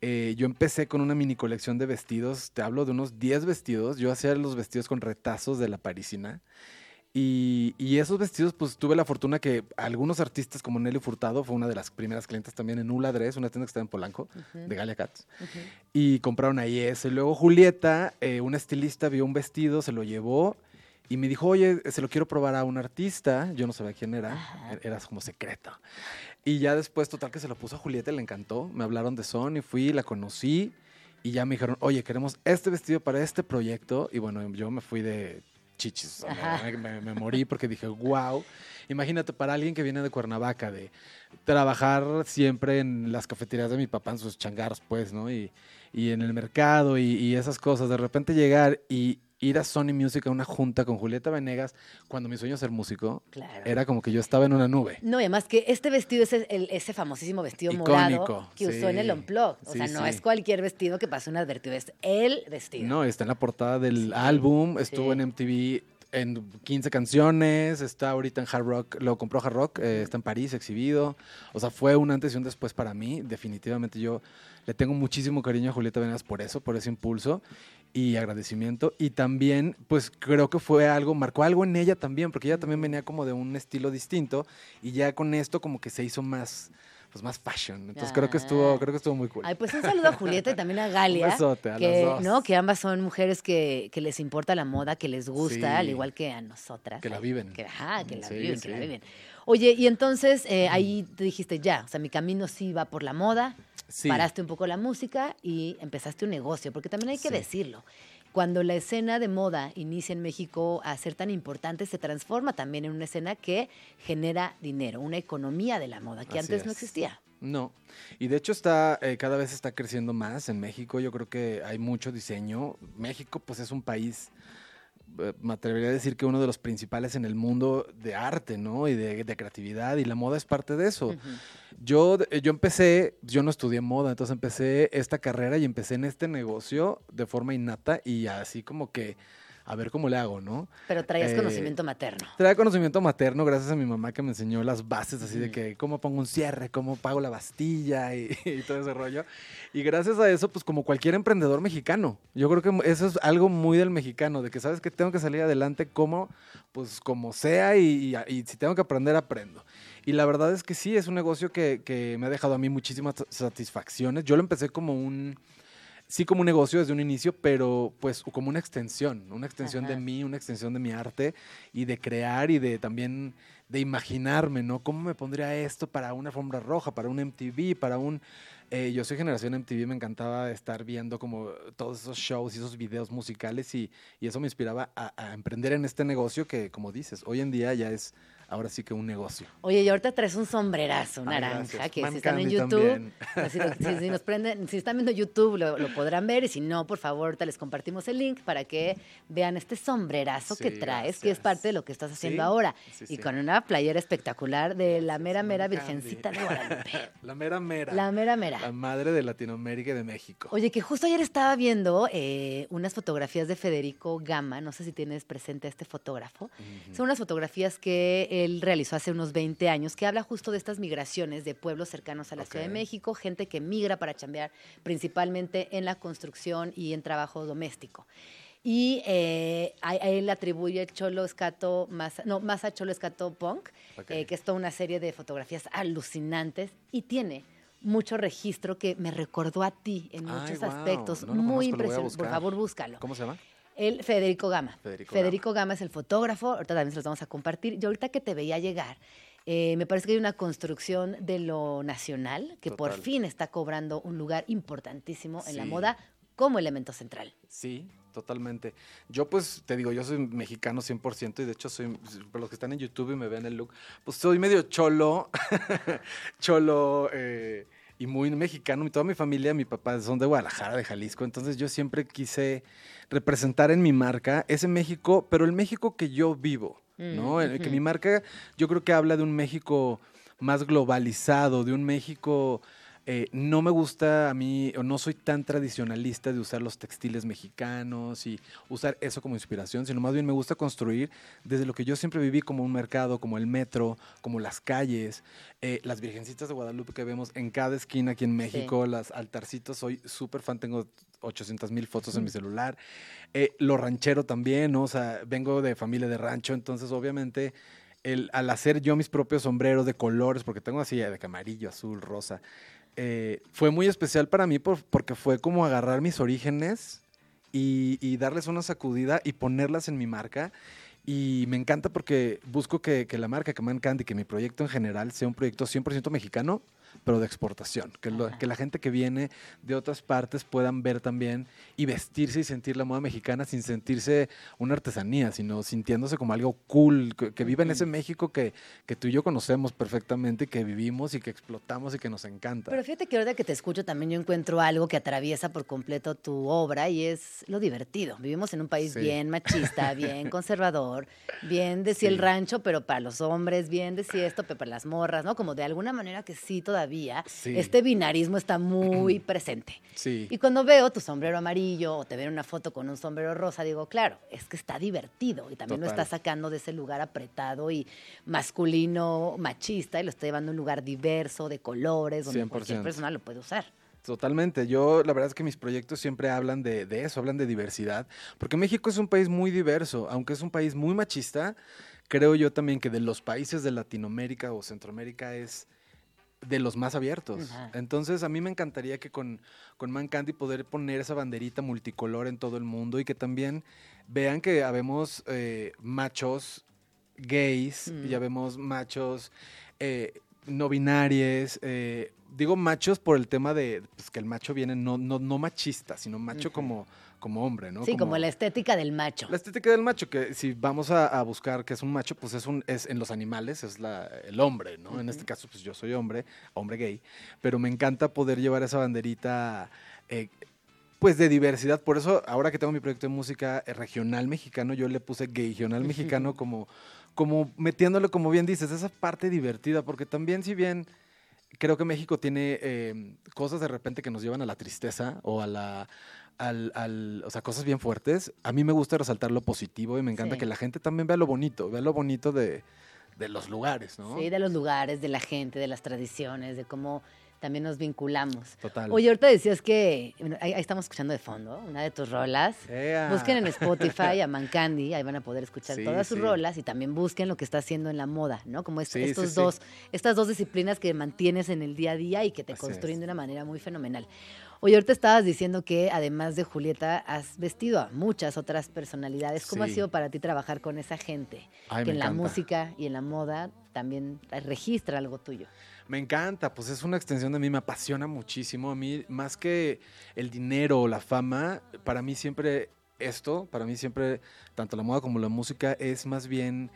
Eh, yo empecé con una mini colección de vestidos, te hablo de unos 10 vestidos. Yo hacía los vestidos con retazos de la parisina. Y, y esos vestidos, pues tuve la fortuna que algunos artistas como Nelly Furtado, fue una de las primeras clientes también en Ula Dress, una tienda que está en Polanco, de Galia Cats. Y compraron ahí ese. Luego Julieta, eh, una estilista, vio un vestido, se lo llevó Y me dijo, oye, se lo quiero probar a un artista. Yo no sabía quién era. Ajá. e- Era como secreto. Y ya después, total, que se lo puso a Julieta, le encantó. Me hablaron de Sony, fui, la conocí. Y ya me dijeron, oye, queremos este vestido para este proyecto. Y bueno, yo me fui de chichis. me, me- me morí porque dije, wow. Imagínate, para alguien que viene de Cuernavaca, de trabajar siempre en las cafeterías de mi papá, en sus changarros, pues, ¿no? Y, y en el mercado y, y esas cosas. De repente llegar y ir a Sony Music a una junta con Julieta Venegas, cuando mi sueño es ser músico, Claro. era como que yo estaba en una nube. No, y además que este vestido es el- ese famosísimo vestido Icónico, morado que usó en el. Unplugged. O Sí, sea, no sí. es cualquier vestido que pasó inadvertido, es el vestido. No, está en la portada del álbum, estuvo en MTV en 15 canciones, está ahorita en Hard Rock, lo compró Hard Rock, eh, está en París exhibido. O sea, fue un antes y un después para mí. Definitivamente yo le tengo muchísimo cariño a Julieta Venegas por eso, por ese impulso y agradecimiento. Y también, pues creo que fue algo, marcó algo en ella también, porque ella también venía como de un estilo distinto y ya con esto como que se hizo más, pues más fashion. Entonces creo que estuvo, Ah. creo que estuvo muy cool. Ay, pues un saludo a Julieta y también a Galia. Un besote a que, las dos. ¿no? que ambas son mujeres que, que les importa la moda, que les gusta, Sí. al igual que a nosotras. Que la viven. Que, ajá, que la Sí, viven, que la sí. viven. Oye, y entonces eh, ahí te dijiste ya, o sea, mi camino sí va por la moda, paraste un poco la música y empezaste un negocio, porque también hay que decirlo. Cuando la escena de moda inicia en México a ser tan importante, se transforma también en una escena que genera dinero, una economía de la moda que Así antes no existía. No, y de hecho está eh, cada vez está creciendo más en México. Yo creo que hay mucho diseño. México, pues es un país, me atrevería a decir que uno de los principales en el mundo de arte, ¿no? Y de, de creatividad y la moda es parte de eso. Yo, eh, yo empecé, yo no estudié moda, entonces empecé esta carrera y empecé en este negocio de forma innata y así como que a ver cómo le hago, ¿no? Pero traías Eh, conocimiento materno. Traía conocimiento materno gracias a mi mamá que me enseñó las bases así de Ujú. que cómo pongo un cierre, cómo pago la bastilla y, y todo ese rollo. Y gracias a eso, pues como cualquier emprendedor mexicano, yo creo que eso es algo muy del mexicano, de que sabes que tengo que salir adelante como, pues como sea y, y- y si tengo que aprender, aprendo. Y la verdad es que sí, es un negocio que, que me ha dejado a mí muchísimas sa- satisfacciones. Yo lo empecé como un, sí como un negocio desde un inicio, pero pues como una extensión, una extensión de mí, una extensión de mi arte y de crear y de también de imaginarme, ¿no? ¿Cómo me pondría esto para una alfombra roja, para un MTV, para un... eh, yo soy generación MTV, me encantaba estar viendo como todos esos shows y esos videos musicales y, y eso me inspiraba a, a emprender en este negocio que, como dices, hoy en día ya es ahora sí que un negocio. Oye, y ahorita traes un sombrerazo Ay, naranja, gracias. que Man si están en Candy YouTube, si, lo- si- si nos prenden, si están viendo YouTube lo, lo podrán ver y si no, por favor, ahorita les compartimos el link para que vean este sombrerazo que traes, que es parte de lo que estás haciendo Sí, ahora. sí, y con una playera espectacular de la mera, Man mera Candy. virgencita de Guadalupe. La mera mera. La mera, mera. La madre de Latinoamérica y de México. Oye, que justo ayer estaba viendo eh, unas fotografías de Federico Gama, no sé si tienes presente a este fotógrafo. Son unas fotografías que él realizó hace unos 20 años, que habla justo de estas migraciones de pueblos cercanos a la Ciudad de. México, gente que migra para chambear principalmente en la construcción y en trabajo doméstico. Y eh, a, a él atribuye Cholo Escato, Masa- no, Masa Cholo Escato Punk, eh, que es toda una serie de fotografías alucinantes y tiene mucho registro que me recordó a ti en Ay, muchos aspectos. no lo Muy a impresionante. Por favor, búscalo. ¿Cómo se llama? El Federico Gama. Federico Federico Gama. es el fotógrafo, ahorita también se los vamos a compartir. Yo ahorita que te veía llegar, eh, me parece que hay una construcción de lo nacional que por fin está cobrando un lugar importantísimo en la moda como elemento central. Sí, totalmente. Yo pues te digo, yo soy mexicano 100% y de hecho soy, para los que están en YouTube y me ven el look, pues soy medio cholo, cholo eh, y muy mexicano. Y toda mi familia, mi papá son de Guadalajara, de Jalisco, entonces yo siempre quise representar en mi marca ese México, pero el México que yo vivo, ¿no? Mm, El- que mi marca yo creo que habla de un México más globalizado, de un México... eh, no me gusta a mí, o no soy tan tradicionalista de usar los textiles mexicanos y usar eso como inspiración, sino más bien me gusta construir desde lo que yo siempre viví como un mercado, como el metro, como las calles, eh, las virgencitas de Guadalupe que vemos en cada esquina aquí en México, las altarcitos, soy súper fan, tengo 800 mil fotos en mi celular. Eh, lo ranchero también, ¿no? O sea, vengo de familia de rancho, entonces obviamente el, al hacer yo mis propios sombreros de colores, porque tengo así de que amarillo, azul, rosa, eh, fue muy especial para mí por- porque fue como agarrar mis orígenes y, darles una sacudida y ponerlas en mi marca. Y me encanta porque busco que, que la marca, que Man Candy, que mi proyecto en general sea un proyecto 100% mexicano, pero de exportación. Que, lo- Ajá. que la gente que viene de otras partes puedan ver también y vestirse y sentir la moda mexicana sin sentirse una artesanía, sino sintiéndose como algo cool, que, que viva en ese México que, que tú y yo conocemos perfectamente, que vivimos y que explotamos y que nos encanta. Pero fíjate que ahora que te escucho también yo encuentro algo que atraviesa por completo tu obra y es lo divertido. Vivimos en un país Sí. bien machista, bien conservador, bien de sí el rancho, pero para los hombres, bien de sí esto, pero para las morras, ¿no? Como de alguna manera que sí todavía Sí. este binarismo está muy presente. Sí. Y cuando veo tu sombrero amarillo o te veo una foto con un sombrero rosa, digo, claro, es que está divertido y también lo está sacando de ese lugar apretado y masculino, machista y lo está llevando a un lugar diverso, de colores, donde cualquier 100%. persona lo puede usar. Totalmente. Yo, la verdad es que mis proyectos siempre hablan de, de eso, hablan de diversidad, porque México es un país muy diverso, aunque es un país muy machista, creo yo también que de los países de Latinoamérica o Centroamérica es de los más abiertos. Ajá. Entonces, a mí me encantaría que con, con Man Candy poder poner esa banderita multicolor en todo el mundo y que también vean que habemos eh, machos gays, Mm. ya vemos machos eh, no binarios, eh, digo machos por el tema de pues, que el macho viene no, no, no machista, sino macho como, como hombre, ¿no? sí, como, la estética del macho. La estética del macho, que si vamos a, a buscar que es un macho, pues es un, es en los animales, es la, el hombre, ¿no? En este caso, pues yo soy hombre, hombre gay, pero me encanta poder llevar esa banderita, eh, pues de diversidad. Por eso, ahora que tengo mi proyecto de música eh, regional mexicano, yo le puse gay regional mexicano como, como metiéndole, como bien dices, esa parte divertida, porque también si bien creo que México tiene eh, cosas de repente que nos llevan a la tristeza o a la... Al, al- o sea, cosas bien fuertes. A mí me gusta resaltar lo positivo y me encanta Sí. que la gente también vea lo bonito, vea lo bonito de, de los lugares, ¿no? Sí, de los lugares, de la gente, de las tradiciones, de cómo también nos vinculamos. Total. Oye, ahorita decías que, bueno, ahí, ahí estamos escuchando de fondo, una de tus rolas. Ea. Busquen en Spotify a Mancandy, ahí van a poder escuchar Sí, todas sus sí. rolas y también busquen lo que está haciendo en la moda, ¿no? Como Sí, estos sí. dos, estas dos disciplinas que mantienes en el día a día y que te Así construyen es. de una manera muy fenomenal. Oye, ahorita estabas diciendo que además de Julieta has vestido a muchas otras personalidades. ¿Cómo ha sido para ti trabajar con esa gente? Ay, que en la música y en la moda también registra algo tuyo. Me encanta, pues es una extensión de mí, me apasiona muchísimo. A mí, más que el dinero o la fama, para mí siempre esto, para mí siempre, tanto la moda como la música, es más bien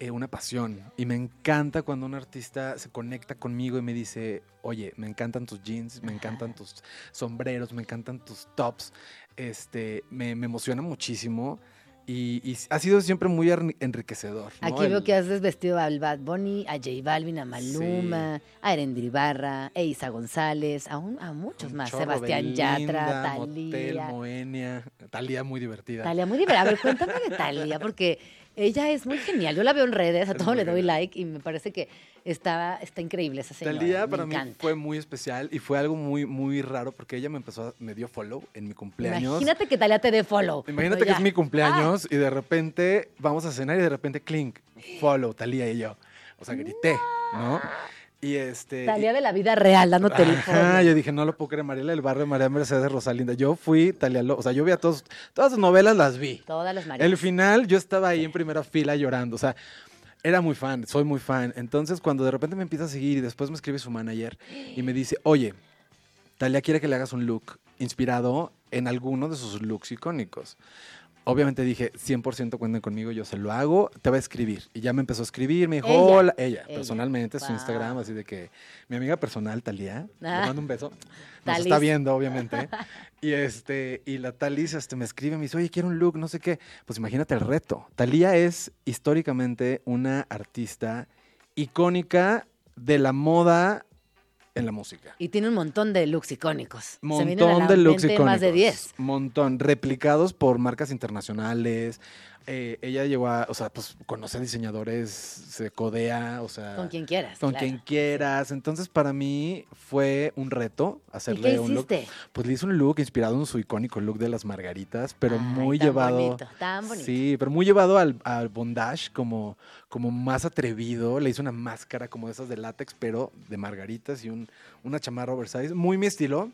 eh, una pasión. Y me encanta cuando un artista se conecta conmigo y me dice, oye, me encantan tus jeans, me encantan tus sombreros, me encantan tus tops. Este, me, me emociona muchísimo. Y, y ha sido siempre muy enriquecedor. ¿no? Aquí veo El- que has desvestido a Bad Bunny, a J Balvin, a Maluma, a Erendir Ibarra, a Isa González, a, un- a muchos un más. chorro, Sebastián Yatra, Motel, Talía. Moenia. Talía muy divertida. Talia, muy divertida. A ver, cuéntame de Talia, porque ella es muy genial. Yo la veo en redes, a todo le doy like y me parece que está, está increíble esa señora. Talía me para mí encanta. fue muy especial y fue algo muy, muy raro porque ella me empezó, a- me dio follow en mi cumpleaños. Imagínate que Talia te dé follow. Imagínate No, que es mi cumpleaños y de repente vamos a cenar y de repente clink, follow, Talía y yo. O sea, grité, ¿no? Y este. Ah, Talia y- de la vida real, dándote el follow. yo dije, no lo puedo creer, Mariela del Barrio, María Mercedes Rosalinda. Yo fui Talia, Lo- o sea, yo vi a todos, todas sus novelas las vi. Todas las Marías. El final, yo estaba ahí en primera fila llorando, o sea, era muy fan, soy muy fan. Entonces, cuando de repente me empieza a seguir y después me escribe su manager y me dice, oye, Talia quiere que le hagas un look inspirado en alguno de sus looks icónicos. Obviamente dije, 100% cuenten conmigo, yo se lo hago, te va a escribir. Y ya me empezó a escribir, me dijo, Ella, hola, ella, ella. personalmente, su. Instagram, así de que mi amiga personal, Talía, le Ah. mando un beso, nos Talis. está viendo, obviamente. y este, y la Talis este, me escribe, me dice, oye, quiero un look, no sé qué. Pues imagínate el reto. Talía es históricamente una artista icónica de la moda en la música. Y tiene un montón de looks icónicos. Se Montón la de looks icónicos. más de 10. Montón. Replicados por marcas internacionales. Eh, ella llegó a, o sea, pues conoce diseñadores, se codea, o sea. Con quien quieras. con claro. quien quieras. Entonces, para mí fue un reto ¿Y hacerle qué un look. Pues le hice un look inspirado en su icónico look de las margaritas, pero Ay, muy tan llevado. bonito, tan bonito. Sí, pero muy llevado al, al bondage, como, como más atrevido. Le hice una máscara como de esas de látex, pero de margaritas y un, una chamarra oversize. Muy mi estilo.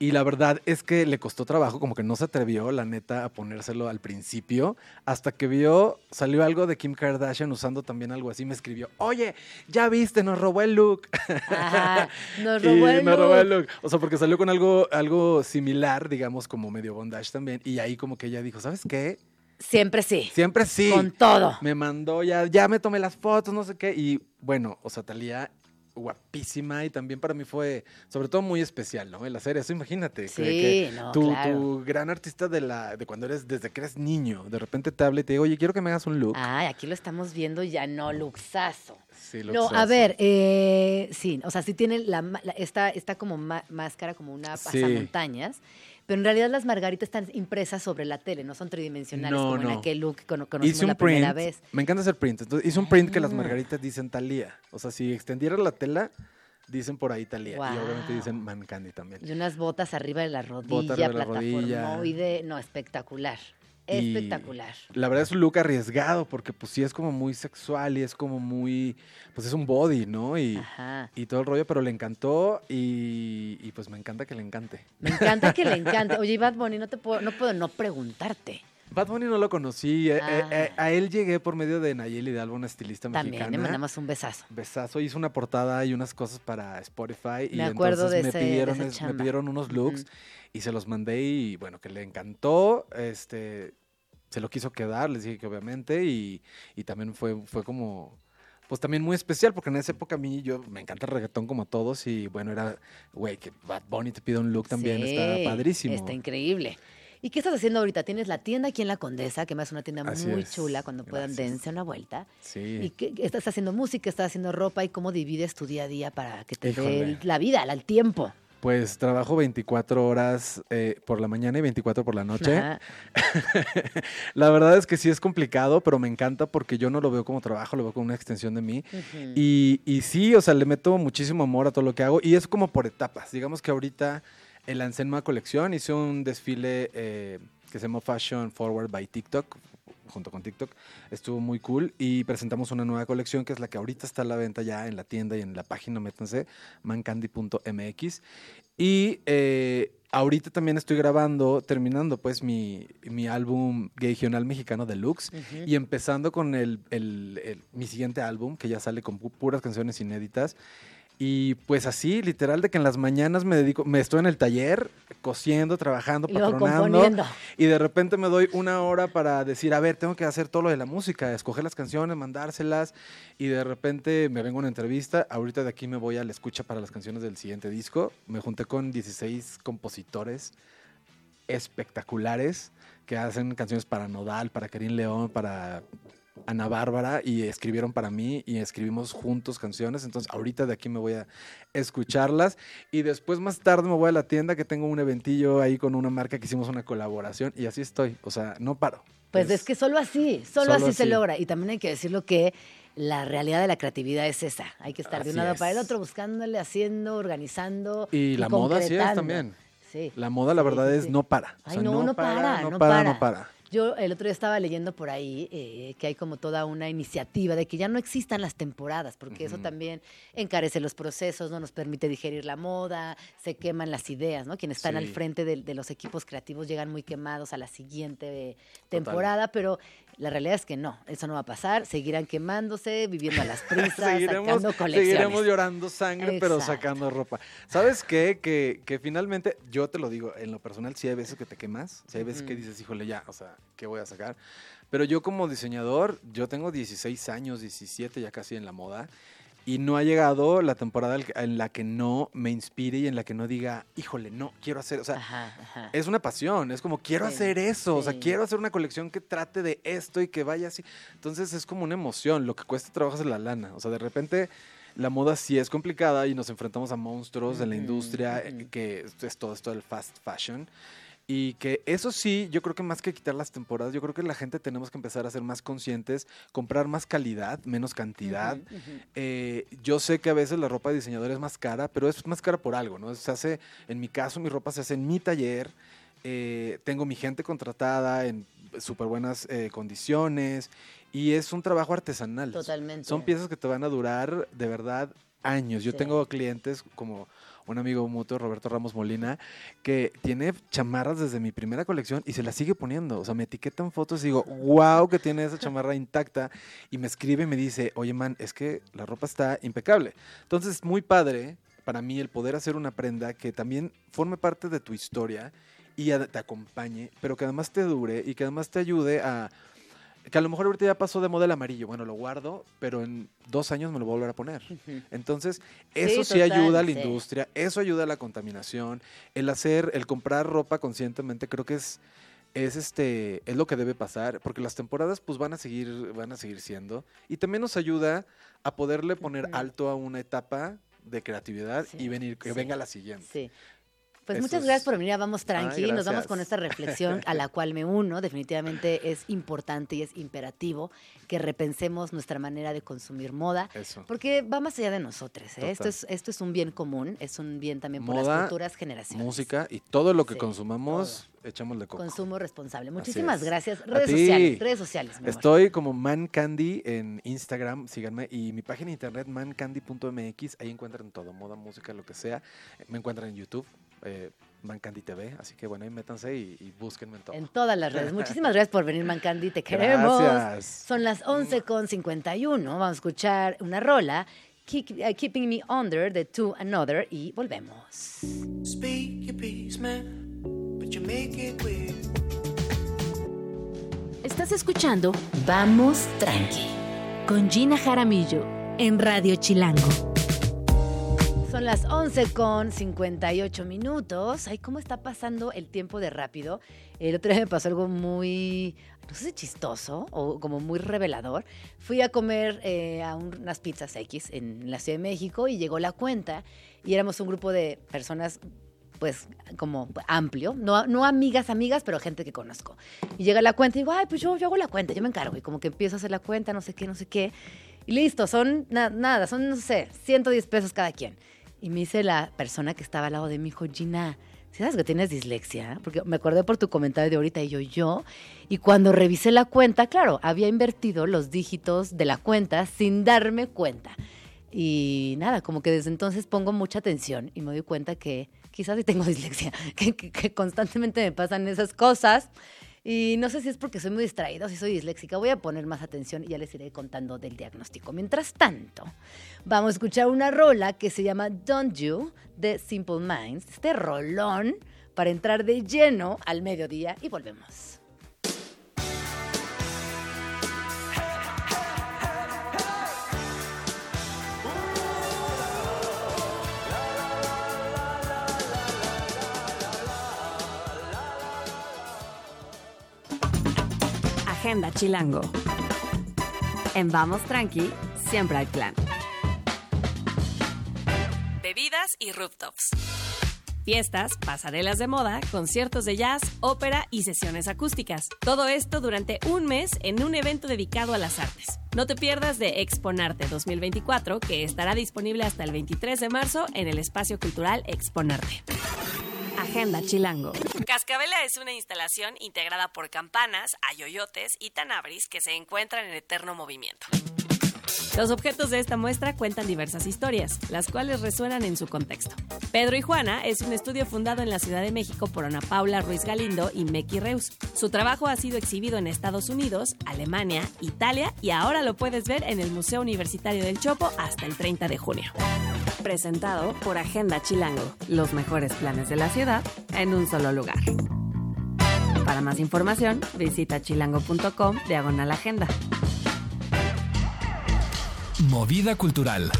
Y la verdad es que le costó trabajo, como que no se atrevió, la neta, a ponérselo al principio, hasta que vio, salió algo de Kim Kardashian usando también algo así, me escribió, oye, ya viste, nos robó el look. Ajá, nos Y robó el me robó look. el look. O sea, porque salió con algo, algo similar, digamos, como medio bondage también. Y ahí como que ella dijo, ¿sabes qué? Siempre sí. Siempre sí. Con todo. Me mandó ya, ya me tomé las fotos, no sé qué. Y bueno, o sea, Talía guapísima y también para mí fue, sobre todo, muy especial, ¿no? En la serie, eso imagínate. que- Sí, que no, tu, claro. tu gran artista de la de cuando eres, desde que eres niño, de repente te habla y te dice, oye, quiero que me hagas un look. Ay, aquí lo estamos viendo ya, no, luxazo. Sí, No, luxazo. a ver, eh, sí, o sea, sí tiene la, la- esta, esta como ma- máscara, como una Sí. Pero en realidad las margaritas están impresas sobre la tele, no son tridimensionales No, como en no. aquel look que cono- conocimos la primera vez. Me encanta hacer print. Entonces, hice un print que las Ah. margaritas dicen Talía. O sea, si extendiera la tela, dicen por ahí Talía. Y obviamente dicen Man Candy también. Y unas botas arriba de la rodilla, arriba de la rodilla. plataformoide, no, espectacular, Y espectacular. La verdad es un look arriesgado porque pues sí es como muy sexual y es como muy, pues es un body, ¿no? Y, Ajá. y todo el rollo, pero le encantó y, y, pues me encanta que le encante. Me encanta que le encante. Oye, y Bad Bunny, no, te puedo, no puedo no preguntarte. Bad Bunny no lo conocí, eh, eh, Ah. eh, a él llegué por medio de Nayeli Hidalgo, una estilista También mexicana. le mandamos un besazo. Besazo, hizo una portada y unas cosas para Spotify. y Me acuerdo entonces de me ese- de pidieron, esa es- me pidieron unos looks y se los mandé y bueno, que le encantó. Este, se lo quiso quedar, les dije que obviamente, y, y también fue, fue como. Pues también muy especial, porque en esa época a mí yo me encanta el reggaetón como a todos, y bueno, era, güey, que Bad Bunny te pide un look también, Sí, está padrísimo. Está increíble. ¿Y qué estás haciendo ahorita? Tienes la tienda aquí en La Condesa, que más es una tienda Así muy es. chula. Cuando puedan, Gracias. dense una vuelta. Sí. ¿Y qué, estás haciendo música, estás haciendo ropa? ¿Y cómo divides tu día a día para que te dé Híjole. la vida, el tiempo? Pues trabajo 24 horas eh, por la mañana y 24 por la noche. La verdad es que sí es complicado, pero me encanta porque yo no lo veo como trabajo, lo veo como una extensión de mí. Y, y sí, o sea, le meto muchísimo amor a todo lo que hago y es como por etapas. Digamos que ahorita lancé en una colección, hice un desfile eh, que se llama Fashion Forward by TikTok, junto con TikTok. Estuvo muy cool y presentamos una nueva colección que es la que ahorita está a la venta ya en la tienda y en la página, métanse, mancandy.mx. Y eh, ahorita también estoy grabando, terminando pues mi, mi álbum Gay Regional Mexicano Deluxe. Ujú. Y empezando con el, el- el- mi siguiente álbum, que ya sale con pu- puras canciones inéditas. Y pues así, literal, de que en las mañanas me dedico, me estoy en el taller, cosiendo, trabajando, patronando. Y de repente me doy una hora para decir, a ver, tengo que hacer todo lo de la música, escoger las canciones, mandárselas. Y de repente me vengo a una entrevista. Ahorita de aquí me voy a la escucha para las canciones del siguiente disco. Me junté con 16 compositores espectaculares que hacen canciones para Nodal, para Karim León, para Ana Bárbara y escribieron para mí y escribimos juntos canciones. Entonces ahorita de aquí me voy a escucharlas y después más tarde me voy a la tienda que tengo un eventillo ahí con una marca que hicimos una colaboración y así estoy. O sea, no paro. Pues es, que solo así, solo, solo así, se logra. Y también hay que decirlo que la realidad de la creatividad es esa. Hay que estar de un lado para el otro, buscándole, haciendo, organizando. Y la moda sí es también. Sí. La moda, la verdad, sí, es no para. O Ay, sea, no, no para, no no para, para. no para. Yo el otro día estaba leyendo por ahí eh, que hay como toda una iniciativa de que ya no existan las temporadas, porque eso Ujú. también encarece los procesos, no nos permite digerir la moda, se queman las ideas, ¿no? Quienes están al Sí. frente de, de los equipos creativos llegan muy quemados a la siguiente Total. temporada, pero la realidad es que no, eso no va a pasar, seguirán quemándose, viviendo a las prisas, seguiremos, sacando colecciones. seguiremos llorando sangre, pero Exacto. sacando ropa. ¿Sabes qué? Que, que finalmente, yo te lo digo, en lo personal, sí hay veces que te quemas, sí hay veces que Ujú. dices, híjole, ya, o sea, ¿qué voy a sacar? Pero yo como diseñador, yo tengo 16 años, 17 ya casi en la moda, y no ha llegado la temporada en la que no me inspire y en la que no diga, híjole, no, quiero hacer, o sea, Ajá, ajá. es una pasión, es como quiero Sí, hacer eso, o sea, sí. quiero hacer una colección que trate de esto y que vaya así. Entonces es como una emoción, lo que cuesta trabajo es la lana, o sea, de repente la moda sí es complicada y nos enfrentamos a monstruos de la Ujú, industria, eh, ujú. que es todo esto del fast fashion. Y que eso sí, yo creo que más que quitar las temporadas, yo creo que la gente tenemos que empezar a ser más conscientes, comprar más calidad, menos cantidad. Eh, yo sé que a veces la ropa de diseñador es más cara, pero es más cara por algo, ¿no? Se hace, en mi caso, mi ropa se hace en mi taller. eh, tengo mi gente contratada en súper buenas eh, condiciones y es un trabajo artesanal. Totalmente. Son piezas que te van a durar de verdad años. Yo Sí. tengo clientes como un amigo mutuo, Roberto Ramos Molina, que tiene chamarras desde mi primera colección y se las sigue poniendo. O sea, me etiquetan fotos y digo, wow, que tiene esa chamarra intacta. Y me escribe y me dice, oye, man, es que la ropa está impecable. Entonces, muy padre para mí el poder hacer una prenda que también forme parte de tu historia y te acompañe, pero que además te dure y que además te ayude a... Que a lo mejor ahorita ya pasó de moda el amarillo. Bueno, lo guardo, pero en dos años me lo voy a volver a poner. Entonces, eso sí, ayuda a la industria, eso ayuda a la contaminación. El hacer, el comprar ropa conscientemente, creo que es, es este, es lo que debe pasar, porque las temporadas pues van a seguir, van a seguir siendo. Y también nos ayuda a poderle poner alto a una etapa de creatividad Sí, y venir, que sí. venga la siguiente. Sí. Pues Eso muchas gracias por venir a Vamos Tranqui. Ay, Nos vamos con esta reflexión a la cual me uno. Definitivamente es importante y es imperativo que repensemos nuestra manera de consumir moda. Eso. Porque va más allá de nosotros. ¿eh? Esto, es, esto es un bien común, es un bien también por las futuras generaciones. Música y todo lo que Sí, consumamos, echamosle coco. Consumo responsable. Muchísimas gracias. Redes sociales, redes sociales. mi amor. Estoy como Man Candy en Instagram, síganme. Y mi página de internet, mancandy.mx, ahí encuentran todo, moda, música, lo que sea. Me encuentran en YouTube, eh, Man Candy TV. Así que bueno, ahí métanse y, y búsquenme en todo. En todas las redes. Muchísimas gracias por venir, Mancandi. Te queremos. Gracias. Son las 11.51. Vamos a escuchar una rola. Keep- uh, Keeping Me Under de To Another y volvemos. Speak your peace, man, but you make it weird. Estás escuchando Vamos Tranqui con Gina Jaramillo en Radio Chilango. Son las 11 con 58 minutos. Ay, ¿cómo está pasando el tiempo de rápido? El otro día me pasó algo muy, no sé chistoso o como muy revelador. Fui a comer eh, a un- unas pizzas X en la Ciudad de México y llegó la cuenta y éramos un grupo de personas pues como amplio, no, no amigas, amigas, pero gente que conozco. Y llega la cuenta y digo, ay, pues yo, yo hago la cuenta, yo me encargo. Y como que empiezo a hacer la cuenta, no sé qué, no sé qué. Y listo, son na- nada, son, no sé, 110 pesos cada quien. Y me dice la persona que estaba al lado de mi hijo, Gina, ¿sí sabes que tienes dislexia? Porque me acordé por tu comentario de ahorita y yo, yo. Y cuando revisé la cuenta, claro, había invertido los dígitos de la cuenta sin darme cuenta. Y nada, como que desde entonces pongo mucha atención y me doy cuenta que quizás sí tengo dislexia, que constantemente me pasan esas cosas. Y no sé si es porque soy muy distraída o si soy disléxica. Voy a poner más atención y ya les iré contando del diagnóstico. Mientras tanto, vamos a escuchar una rola que se llama Don't You de Simple Minds. Este rolón para entrar de lleno al mediodía y volvemos. Agenda Chilango. En Vamos Tranqui, siempre hay plan. Bebidas y rooftops. Fiestas, pasarelas de moda, conciertos de jazz, ópera y sesiones acústicas. Todo esto durante un mes en un evento dedicado a las artes. No te pierdas de Exponarte 2024, que estará disponible hasta el 23 de marzo en el espacio cultural Exponarte. Agenda Chilango. Cascabela es una instalación integrada por campanas, ayoyotes y tanabris que se encuentran en eterno movimiento. Los objetos de esta muestra cuentan diversas historias, las cuales resuenan en su contexto. Pedro y Juana es un estudio fundado en la Ciudad de México por Ana Paula Ruiz Galindo y Meki Reus. Su trabajo ha sido exhibido en Estados Unidos, Alemania, Italia y ahora lo puedes ver en el Museo Universitario del Chopo hasta el 30 de junio. Presentado por Agenda Chilango, los mejores planes de la ciudad en un solo lugar. Para más información, visita chilango.com diagonal agenda. Movida cultural.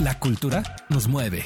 La cultura nos mueve.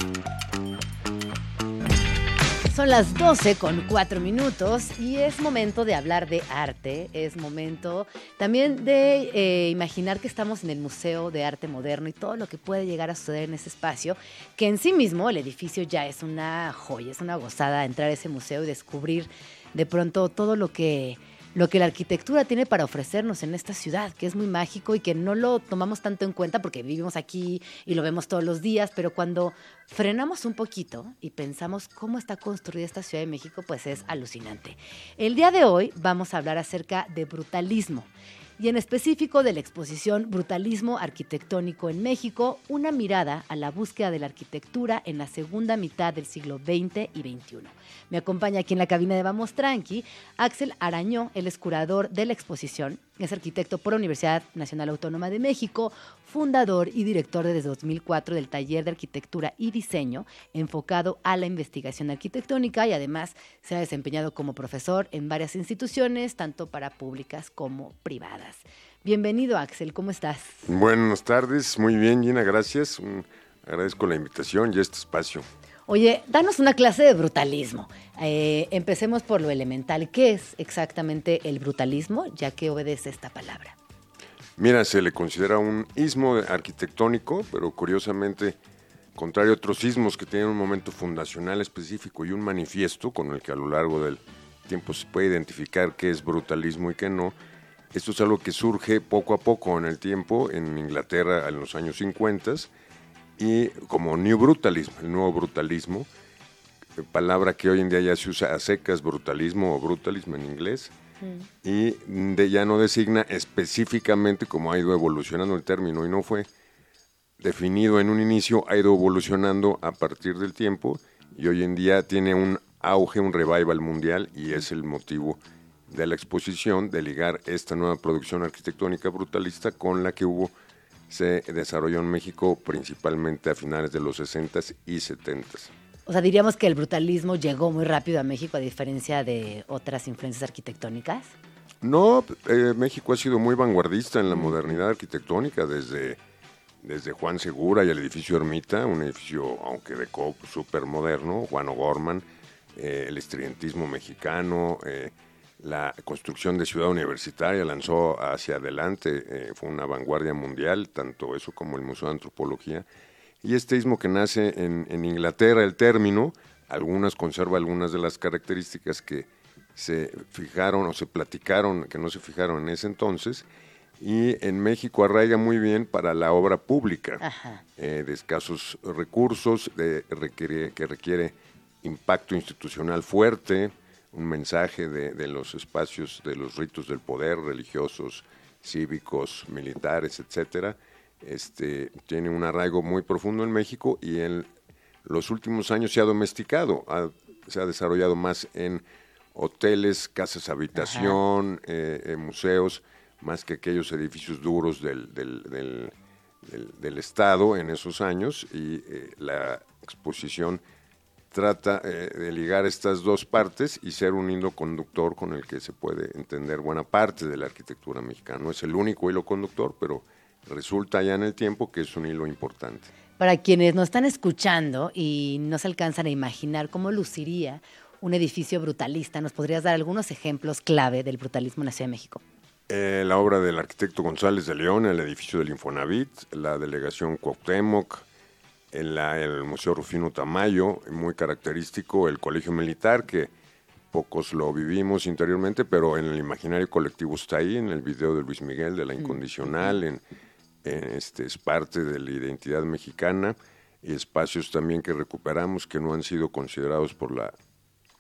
Son las 12 con 4 minutos y es momento de hablar de arte, es momento también de eh, imaginar que estamos en el Museo de Arte Moderno y todo lo que puede llegar a suceder en ese espacio, que en sí mismo el edificio ya es una joya, es una gozada entrar a ese museo y descubrir de pronto todo lo que lo que la arquitectura tiene para ofrecernos en esta ciudad, que es muy mágico y que no lo tomamos tanto en cuenta porque vivimos aquí y lo vemos todos los días, pero cuando frenamos un poquito y pensamos cómo está construida esta Ciudad de México, pues es alucinante. El día de hoy vamos a hablar acerca de brutalismo. Y en específico de la exposición Brutalismo Arquitectónico en México, una mirada a la búsqueda de la arquitectura en la segunda mitad del siglo XX y XXI. Me acompaña aquí en la cabina de Vamos Tranqui Axel Arañó, es curador de la exposición, es arquitecto por la Universidad Nacional Autónoma de México, fundador y director desde 2004 del taller de arquitectura y diseño enfocado a la investigación arquitectónica y además se ha desempeñado como profesor en varias instituciones, tanto para públicas como privadas. Bienvenido Axel, ¿cómo estás? Buenas tardes, muy bien Gina, gracias. Agradezco la invitación y este espacio. Oye, danos una clase de brutalismo. Eh, empecemos por lo elemental. ¿Qué es exactamente el brutalismo, ya que obedece esta palabra? Mira, se le considera un ismo arquitectónico, pero curiosamente, contrario a otros ismos que tienen un momento fundacional específico y un manifiesto con el que a lo largo del tiempo se puede identificar qué es brutalismo y qué no, esto es algo que surge poco a poco en el tiempo en Inglaterra en los años 50 y como New Brutalism, el nuevo brutalismo, palabra que hoy en día ya se usa a secas, brutalismo o brutalismo en inglés, y de, ya no designa específicamente cómo ha ido evolucionando el término y no fue definido en un inicio, ha ido evolucionando a partir del tiempo y hoy en día tiene un auge, un revival mundial y es el motivo de la exposición de ligar esta nueva producción arquitectónica brutalista con la que hubo se desarrolló en México principalmente a finales de los 60s y 70s. O sea, diríamos que el brutalismo llegó muy rápido a México a diferencia de otras influencias arquitectónicas. No, eh, México ha sido muy vanguardista en la modernidad arquitectónica desde, desde Juan Segura y el edificio Ermita, un edificio, aunque de COP, súper moderno, Juan O'Gorman, eh, el estridentismo mexicano, eh, la construcción de Ciudad Universitaria lanzó hacia adelante, eh, fue una vanguardia mundial, tanto eso como el Museo de Antropología. Y este ismo que nace en, en Inglaterra, el término, algunas conserva algunas de las características que se fijaron o se platicaron, que no se fijaron en ese entonces, y en México arraiga muy bien para la obra pública, eh, de escasos recursos, de, requiere, que requiere impacto institucional fuerte, un mensaje de, de los espacios, de los ritos del poder, religiosos, cívicos, militares, etcétera. Este, tiene un arraigo muy profundo en México y en los últimos años se ha domesticado, ha- se ha desarrollado más en hoteles, casas habitación, eh, eh, museos, más que aquellos edificios duros del, del- del- del- del Estado en esos años y eh, la exposición trata eh, de ligar estas dos partes y ser un hilo conductor con el que se puede entender buena parte de la arquitectura mexicana. No es el único hilo conductor, pero resulta ya en el tiempo que es un hilo importante. Para quienes nos están escuchando y no se alcanzan a imaginar cómo luciría un edificio brutalista, ¿nos podrías dar algunos ejemplos clave del brutalismo en la Ciudad de México? Eh, la obra del arquitecto González de León, el edificio del Infonavit, la delegación Cuauhtémoc, el, la- el Museo Rufino Tamayo, muy característico, el Colegio Militar, que pocos lo vivimos interiormente, pero en el imaginario colectivo está ahí, en el video de Luis Miguel, de la Incondicional, en, en este, es parte de la identidad mexicana, y espacios también que recuperamos que no han sido considerados por la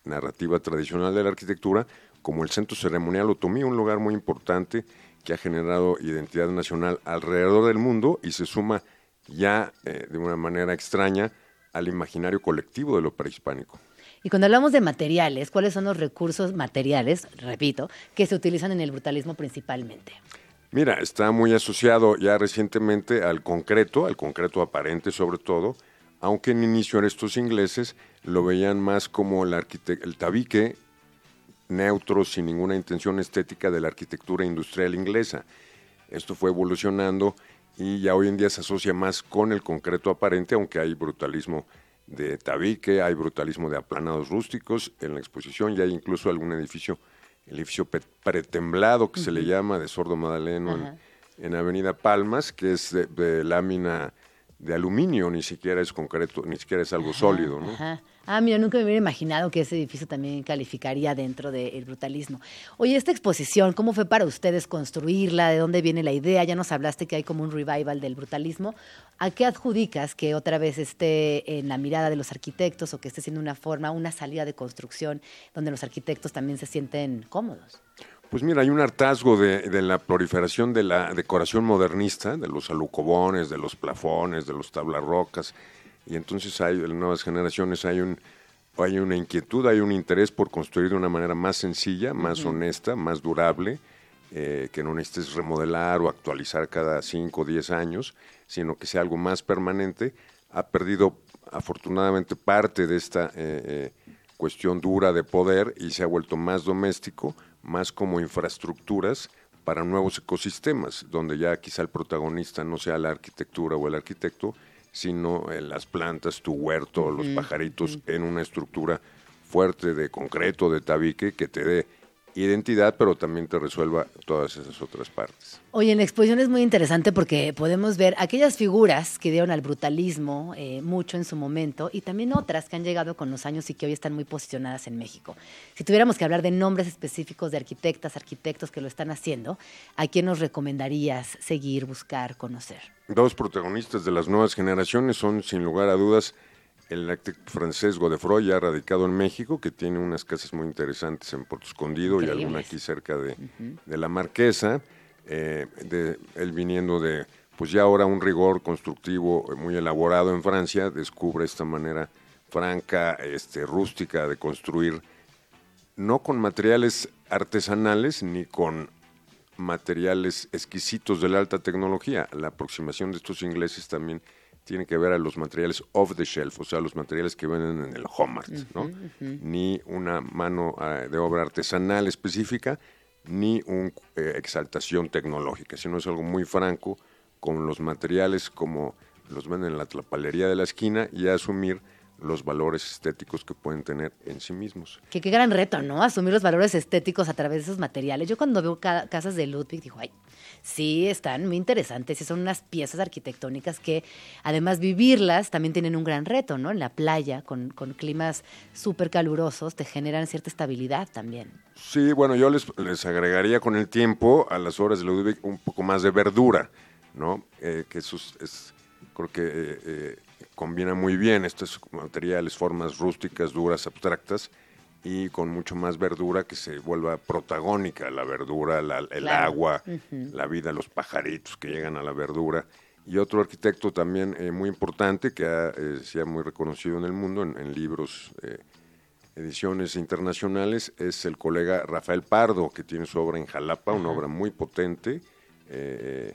narrativa tradicional de la arquitectura, como el Centro Ceremonial Otomí, un lugar muy importante que ha generado identidad nacional alrededor del mundo y se suma ya eh, de una manera extraña al imaginario colectivo de lo prehispánico. Y cuando hablamos de materiales, ¿cuáles son los recursos materiales, repito, que se utilizan en el brutalismo principalmente? Mira, está muy asociado ya recientemente al concreto, al concreto aparente sobre todo, aunque en inicio estos ingleses lo veían más como el, el tabique neutro, sin ninguna intención estética de la arquitectura industrial inglesa. Esto fue evolucionando y ya hoy en día se asocia más con el concreto aparente, aunque hay brutalismo de tabique, hay brutalismo de aplanados rústicos en la exposición, ya hay incluso algún edificio, el edificio pretemblado que se le llama de Sordo Madaleno en, en Avenida Palmas, que es de, de lámina de aluminio, ni siquiera es concreto, ni siquiera es algo sólido, ¿no? Ajá. Ah, mira, nunca me hubiera imaginado que ese edificio también calificaría dentro del brutalismo. Oye, esta exposición, ¿cómo fue para ustedes construirla? ¿De dónde viene la idea? Ya nos hablaste que hay como un revival del brutalismo. ¿A qué adjudicas que otra vez esté en la mirada de los arquitectos o que esté siendo una forma, una salida de construcción donde los arquitectos también se sienten cómodos? Pues mira, hay un hartazgo de, de la proliferación de la decoración modernista, de los alucobones, de los plafones, de los tablarrocas, y entonces hay, en nuevas generaciones hay un hay una inquietud, hay un interés por construir de una manera más sencilla, más honesta, más durable, eh, que no necesites remodelar o actualizar cada 5 o 10 años, sino que sea algo más permanente. Ha perdido afortunadamente parte de esta eh, eh, cuestión dura de poder y se ha vuelto más doméstico, más como infraestructuras para nuevos ecosistemas, donde ya quizá el protagonista no sea la arquitectura o el arquitecto, sino eh, las plantas, tu huerto, los pajaritos en una estructura fuerte de concreto, de tabique, que te dé identidad, pero también te resuelva todas esas otras partes. Oye, en la exposición es muy interesante porque podemos ver aquellas figuras que dieron al brutalismo eh, mucho en su momento y también otras que han llegado con los años y que hoy están muy posicionadas en México. Si tuviéramos que hablar de nombres específicos de arquitectas, arquitectos que lo están haciendo, ¿a quién nos recomendarías seguir, buscar, conocer? Dos protagonistas de las nuevas generaciones son, sin lugar a dudas, el arquitecto francés Godefroy, ya radicado en México, que tiene unas casas muy interesantes en Puerto Escondido y alguna aquí cerca de, de la Marquesa, eh, de, él viniendo de, pues ya ahora un rigor constructivo eh, muy elaborado en Francia, descubre esta manera franca, este, rústica de construir, no con materiales artesanales ni con materiales exquisitos de la alta tecnología. La aproximación de estos ingleses también tiene que ver a los materiales off the shelf, o sea, los materiales que venden en el Hallmark, ¿no? Ni una mano ah, de obra artesanal específica, ni una exaltación tecnológica, sino es algo muy franco con los materiales como los venden en la tlapalería de la esquina y asumir los valores estéticos que pueden tener en sí mismos. Que qué gran reto, ¿no? Asumir los valores estéticos a través de esos materiales. Yo cuando veo ca- casas de Ludwig digo, ay, sí, están muy interesantes y son unas piezas arquitectónicas que además vivirlas también tienen un gran reto, ¿no? En la playa, con, con climas súper calurosos, te generan cierta estabilidad también. Sí, bueno, yo les, les agregaría con el tiempo a las obras de Ludwig un poco más de verdura, ¿no? Eh, que eso es, es- creo que eh, eh, combina muy bien estos materiales, formas rústicas, duras, abstractas, y con mucho más verdura que se vuelva protagónica, la verdura, la- el Claro. agua, la vida, los pajaritos que llegan a la verdura. Y otro arquitecto también eh, muy importante que ha, eh, se ha muy reconocido en el mundo en, en libros eh, ediciones internacionales es el colega Rafael Pardo, que tiene su obra en Jalapa, una obra muy potente, eh,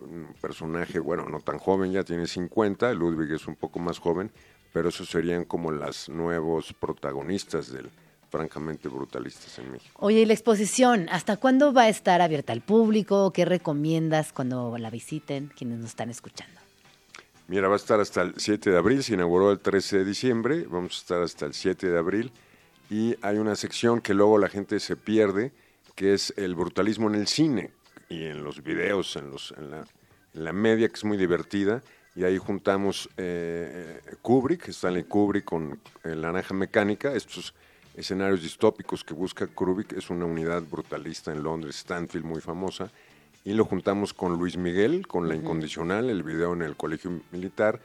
un personaje, bueno, no tan joven, ya tiene 50, Ludwig es un poco más joven, pero esos serían como los nuevos protagonistas del francamente brutalistas en México. Oye, ¿y la exposición? ¿Hasta cuándo va a estar abierta al público? ¿Qué recomiendas cuando la visiten quienes nos están escuchando? Mira, va a estar hasta el 7 de abril, se inauguró el 13 de diciembre, vamos a estar hasta el 7 de abril y hay una sección que luego la gente se pierde, que es el brutalismo en el cine y en los videos, en, los, en, la, en la media, que es muy divertida, y ahí juntamos eh, eh, Kubrick, Stanley Kubrick con eh, La Naranja Mecánica, estos escenarios distópicos que busca Kubrick, es una unidad brutalista en Londres, Stanfield, muy famosa, y lo juntamos con Luis Miguel, con La Incondicional, el video en el Colegio Militar.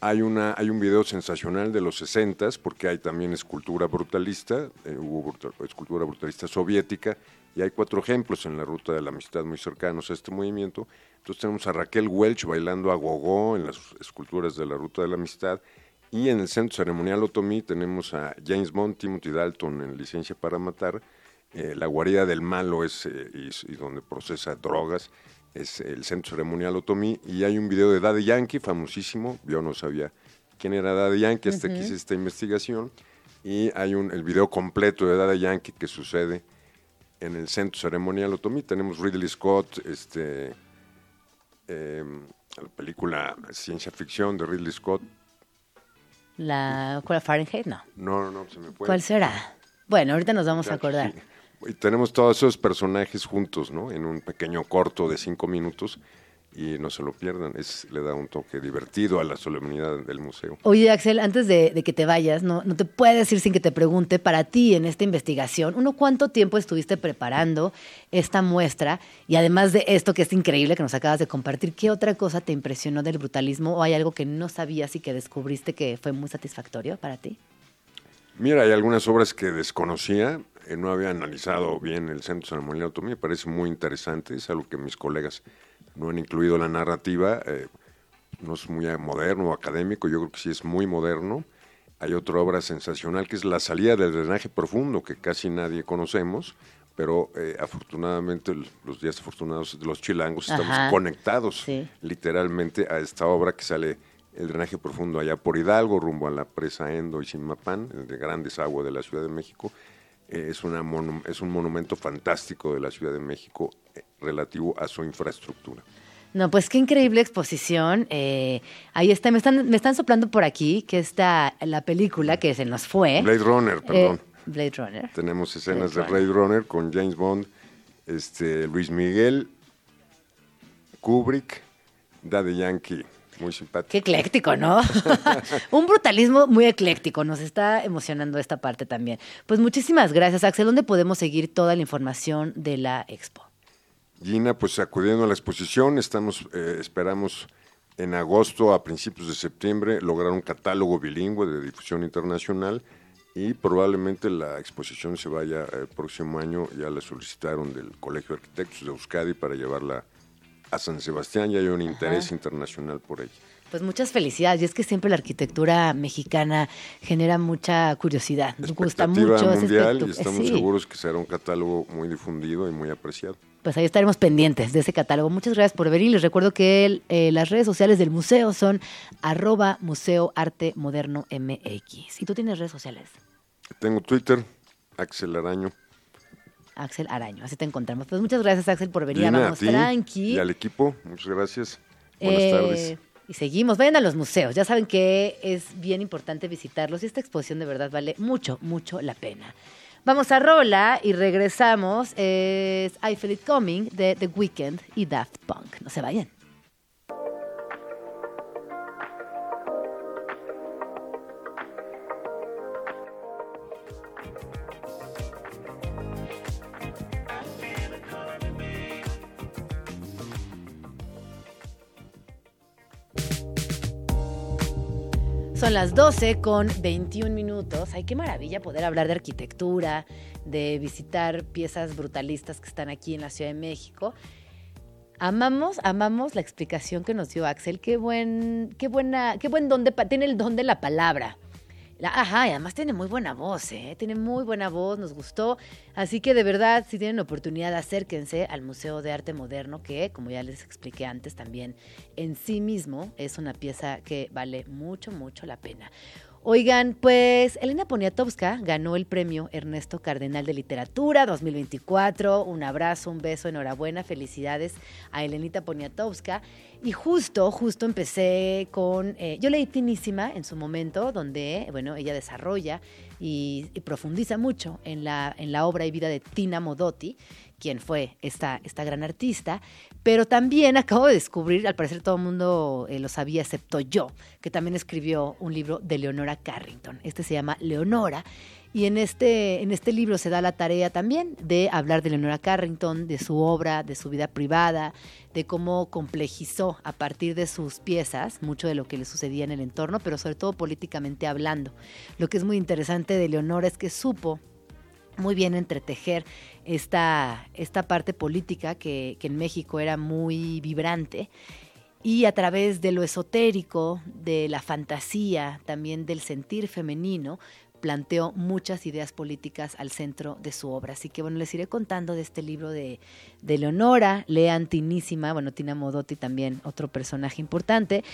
Hay, una, hay un video sensacional de los 60 porque hay también escultura brutalista, eh, hubo brutal- escultura brutalista soviética, y hay cuatro ejemplos en la ruta de la amistad muy cercanos a este movimiento. Entonces tenemos a Raquel Welch bailando a gogó en las esculturas de la ruta de la amistad, y en el centro ceremonial Otomí tenemos a James Bond, Timothy Dalton en Licencia para Matar, eh, la guarida del malo es eh, y, y donde procesa drogas es el centro ceremonial Otomí. Y hay un video de Daddy Yankee famosísimo yo no sabía quién era Daddy Yankee hasta que hice esta investigación. Y hay un el video completo de Daddy Yankee que sucede en el centro ceremonial Otomí tenemos Ridley Scott este eh, la película ciencia ficción de Ridley Scott ¿La ¿cuál, Fahrenheit? No. no no se me ¿Cuál será? Bueno, ahorita nos vamos a acordar. sí. Y tenemos todos esos personajes juntos, ¿no? En un pequeño corto de cinco minutos y no se lo pierdan. Es, le da un toque divertido a la solemnidad del museo. Oye, Axel, antes de, de que te vayas, no, no te puedes ir sin que te pregunte, para ti en esta investigación, uno, ¿cuánto tiempo estuviste preparando esta muestra? Y además de esto que es increíble que nos acabas de compartir, ¿qué otra cosa te impresionó del brutalismo o hay algo que no sabías y que descubriste que fue muy satisfactorio para ti? Mira, hay algunas obras que desconocía. eh, no había analizado bien el Centro de Anatomía, me parece muy interesante, es algo que mis colegas no han incluido la narrativa, eh, no es muy moderno o académico, yo creo que sí es muy moderno. Hay otra obra sensacional que es La salida del drenaje profundo, que casi nadie conocemos, pero eh, afortunadamente los días afortunados de los chilangos estamos conectados Sí. literalmente a esta obra que sale el drenaje profundo allá por Hidalgo, rumbo a la presa Endo y Simapán, de grandes aguas de la Ciudad de México. Es, una monu- es un monumento fantástico de la Ciudad de México eh, relativo a su infraestructura. No, pues qué increíble exposición. Eh, ahí está, me están, me están soplando por aquí que está la película que se nos fue. Blade Runner, perdón. Eh, Blade Runner. Tenemos escenas Blade de Blade Runner con James Bond, este, Luis Miguel, Kubrick, Daddy Yankee, muy simpático. Qué ecléctico, ¿no? Un brutalismo muy ecléctico. Nos está emocionando esta parte también. Pues muchísimas gracias, Axel. ¿Dónde podemos seguir toda la información de la expo? Gina, pues acudiendo a la exposición, estamos, eh, esperamos en agosto, a principios de septiembre, lograr un catálogo bilingüe de difusión internacional y probablemente la exposición se vaya el próximo año, ya la solicitaron del Colegio de Arquitectos de Euskadi para llevarla a San Sebastián, ya hay un interés internacional por ella. Pues muchas felicidades. Y es que siempre la arquitectura mexicana genera mucha curiosidad. Nos gusta mucho. es mundial y estamos sí. seguros que será un catálogo muy difundido y muy apreciado. Pues ahí estaremos pendientes de ese catálogo. Muchas gracias por venir. Les recuerdo que el- eh, las redes sociales del museo son arroba Museo Arte Moderno MX. ¿Y tú tienes redes sociales? Tengo Twitter, Axel Araño. Axel Araño. Así te encontramos. Pues muchas gracias, Axel, por venir. a a Vamos ti tranqui. y al equipo, muchas gracias. Buenas Eh, tardes. Y seguimos, vayan a los museos, ya saben que es bien importante visitarlos y esta exposición de verdad vale mucho, mucho la pena. Vamos a Rola y regresamos, es I Feel It Coming de The Weeknd y Daft Punk. No se vayan. Son las 12 con 21 minutos. Ay, qué maravilla poder hablar de arquitectura, de visitar piezas brutalistas que están aquí en la Ciudad de México. Amamos, amamos la explicación que nos dio Axel. Qué buen, qué buena, qué buen don de, tiene el don de la palabra. Ajá, y además tiene muy buena voz, ¿eh? Tiene muy buena voz, nos gustó. Así que de verdad, si tienen oportunidad, acérquense al Museo de Arte Moderno, que, como ya les expliqué antes, también en sí mismo es una pieza que vale mucho, mucho la pena. Oigan, pues Elena Poniatowska ganó el premio Ernesto Cardenal de Literatura 2024. Un abrazo, un beso, enhorabuena, felicidades a Elenita Poniatowska. Y justo, justo empecé con, eh, yo leí Tinísima en su momento, donde, bueno, ella desarrolla y, y profundiza mucho en la, en la obra y vida de Tina Modotti, quien fue esta, esta gran artista. Pero también acabo de descubrir, al parecer todo el mundo eh, lo sabía, excepto yo, que también escribió un libro de Leonora Carrington. Este se llama Leonora. Y en este, en este libro se da la tarea también de hablar de Leonora Carrington, de su obra, de su vida privada, de cómo complejizó a partir de sus piezas mucho de lo que le sucedía en el entorno, pero sobre todo políticamente hablando. Lo que es muy interesante de Leonora es que supo muy bien entretejer esta, esta parte política que, que en México era muy vibrante. Y a través de lo esotérico, de la fantasía, también del sentir femenino, planteó muchas ideas políticas al centro de su obra. Así que bueno, les iré contando de este libro de, de Leonora, lean Tinísima, bueno, Tina Modotti también, otro personaje importante.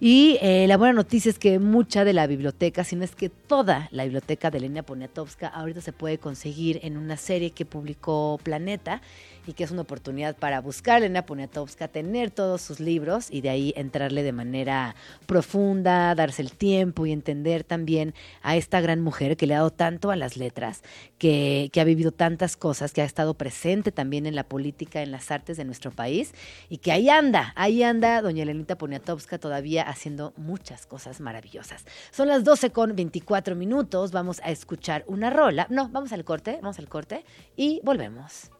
Y eh, la buena noticia es que mucha de la biblioteca, si no es que toda la biblioteca de Elena Poniatowska, ahorita se puede conseguir en una serie que publicó Planeta y que es una oportunidad para buscar a Elena Poniatowska, tener todos sus libros y de ahí entrarle de manera profunda, darse el tiempo y entender también a esta gran mujer que le ha dado tanto a las letras, que, ha vivido tantas cosas, que ha estado presente también en la política, en las artes de nuestro país y que ahí anda, ahí anda doña Elenita Poniatowska todavía haciendo muchas cosas maravillosas. Son las 12 con 24 minutos, vamos a escuchar una rola, no, vamos al corte, vamos al corte y volvemos.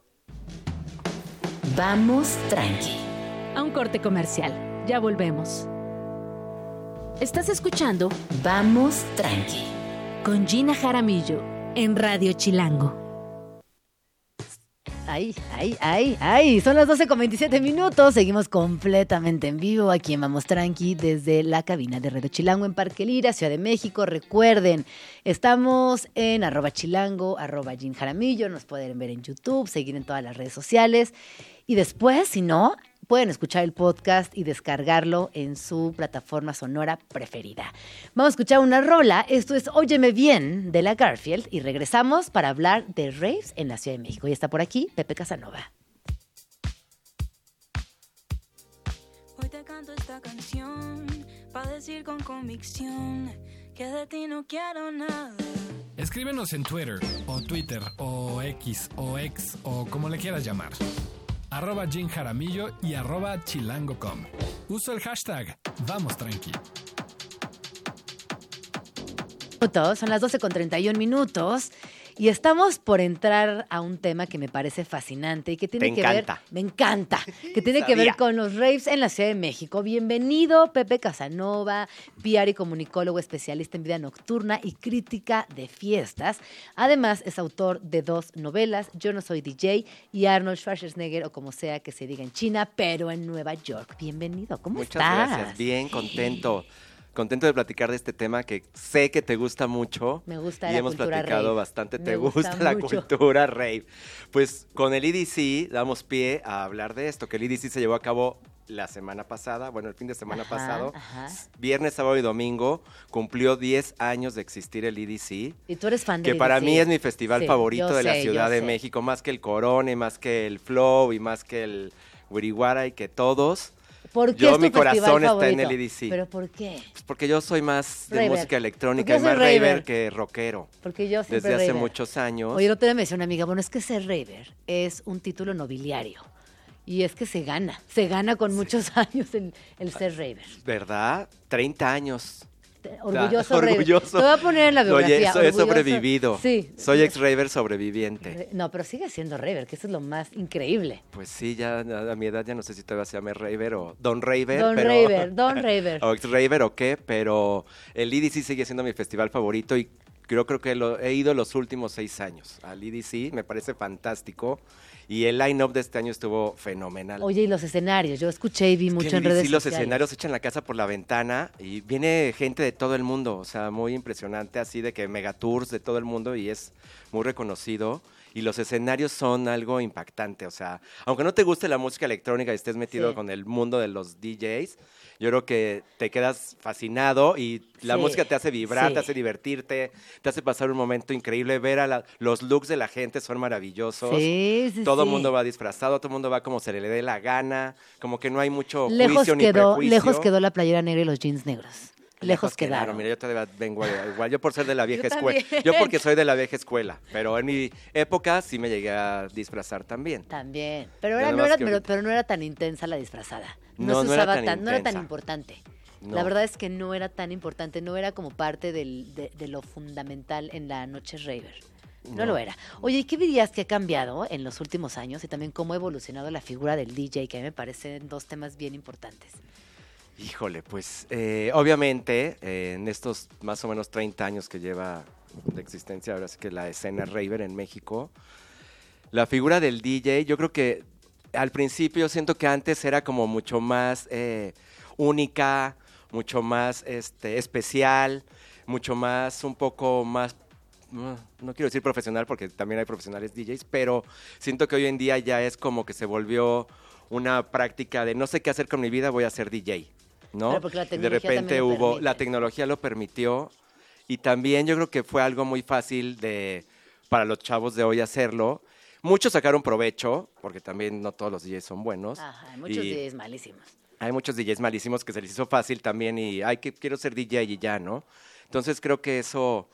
Vamos tranqui. A un corte comercial. Ya volvemos. Estás escuchando Vamos tranqui con Gina Jaramillo en Radio Chilango. Ahí, ahí, ahí, ahí. Son las 12 con 27 minutos. Seguimos completamente en vivo aquí en Vamos Tranqui desde la cabina de Radio Chilango en Parque Lira, Ciudad de México. Recuerden, estamos en arroba chilango, arroba Jin Jaramillo. Nos pueden ver en YouTube, seguir en todas las redes sociales. Y después, si no, pueden escuchar el podcast y descargarlo en su plataforma sonora preferida. Vamos a escuchar una rola. Esto es Óyeme Bien de la Garfield y regresamos para hablar de raves en la Ciudad de México. Y está por aquí Pepe Casanova. Hoy te canto esta canción para decir con convicción que de ti no quiero nada. Escríbenos en Twitter, o Twitter, o X, o X, o como le quieras llamar. Arroba Jim Jaramillo y arroba chilango.com. Uso el hashtag Vamos Tranqui. son las 12 con 31 minutos. Y estamos por entrar a un tema que me parece fascinante y que tiene Te que encanta. ver, me encanta, que tiene que ver con los raves en la Ciudad de México. Bienvenido, Pepe Casanova, PR y comunicólogo especialista en vida nocturna y crítica de fiestas. Además, es autor de dos novelas, Yo no soy DJ y Arnold Schwarzenegger, o como sea que se diga en China, pero en Nueva York. Bienvenido, ¿cómo Muchas estás? gracias. Bien, contento. Contento de platicar de este tema que sé que te gusta mucho. Me gusta y la hemos cultura platicado rave. bastante. Me Te gusta gusta, la cultura rave. Pues con el EDC damos pie a hablar de esto, que el EDC se llevó a cabo la semana pasada, bueno, el fin de semana Ajá, pasado. ajá. Viernes, sábado y domingo cumplió 10 años de existir el EDC. Y tú eres fan de Que para mí es mi festival Sí, favorito de la sé, Ciudad yo de sé. México, más que el Corona, y más que el Flow y más que el Wiriwara y que todos. ¿Por qué Yo, es tu mi corazón está en el EDC. ¿Pero por qué? Pues porque yo soy más de Raver. música electrónica y más raver raver. que rockero. Porque yo siempre Desde hace raver. muchos años. Oye, otro día me decía una amiga, bueno, es que ser raver es un título nobiliario. Y es que se gana, se gana con muchos años el, el ser raver. ¿Verdad? 30 años. Orgulloso raver. orgulloso. Te voy a poner en la biografía. Orgulloso- sobrevivido. Sí. Soy ex-raver sobreviviente. No, pero sigue siendo raver, que eso es lo más increíble. Pues sí, ya a mi edad ya no sé si todavía se llame raver o don raver. Don pero- raver, don raver. o ex-raver o qué, pero el EDC sigue siendo mi festival favorito y creo, creo que lo, he ido los últimos seis años al EDC, me parece fantástico. Y el line-up de este año estuvo fenomenal. Oye, y los escenarios, yo escuché y vi Que mucho en el redes los sociales. escenarios echan la casa por la ventana y viene gente de todo el mundo, o sea, muy impresionante, así de que megatours de todo el mundo y es muy reconocido. Y los escenarios son algo impactante, o sea, aunque no te guste la música electrónica y estés metido Sí. con el mundo de los DJs, yo creo que te quedas fascinado y la Sí, música te hace vibrar, sí. te hace divertirte, te hace pasar un momento increíble, ver a la- los looks de la gente son maravillosos. Sí, sí, todo el mundo va disfrazado, todo el mundo va como se le dé la gana, como que no hay mucho Lejos juicio ni quedó, prejuicio. lejos quedó la playera negra y los jeans negros. Lejos quedaron. Mira, yo todavía vengo igual, yo por ser de la vieja Yo escuela. también. Yo porque soy de la vieja escuela, pero en mi época sí me llegué a disfrazar también. También. Pero, era, no era, que pero, no era tan intensa la disfrazada. No, No, se no era usaba tan tan, no era tan importante. No. La verdad es que no era tan importante, no era como parte del- de, de lo fundamental en la noche raver. No, No. lo era. Oye, ¿y qué dirías que ha cambiado en los últimos años y también cómo ha evolucionado la figura del DJ, que a mí me parecen dos temas bien importantes? Híjole, pues eh, obviamente eh, en estos más o menos 30 años que lleva de existencia, ahora sí que la escena raver en México, la figura del DJ, yo creo que al principio siento que antes era como mucho más eh, única, mucho más este, especial, mucho más, un poco más, no quiero decir profesional porque también hay profesionales DJs, pero siento que hoy en día ya es como que se volvió una práctica de no sé qué hacer con mi vida, voy a ser DJ, ¿no? De repente hubo, permite. la tecnología lo permitió y también yo creo que fue algo muy fácil de para los chavos de hoy hacerlo. Muchos sacaron provecho, porque también no todos los DJs son buenos. Ajá, hay muchos Y DJs malísimos. Hay muchos DJs malísimos que se les hizo fácil también y, ay, que quiero ser DJ y ya, ¿no? Entonces creo que eso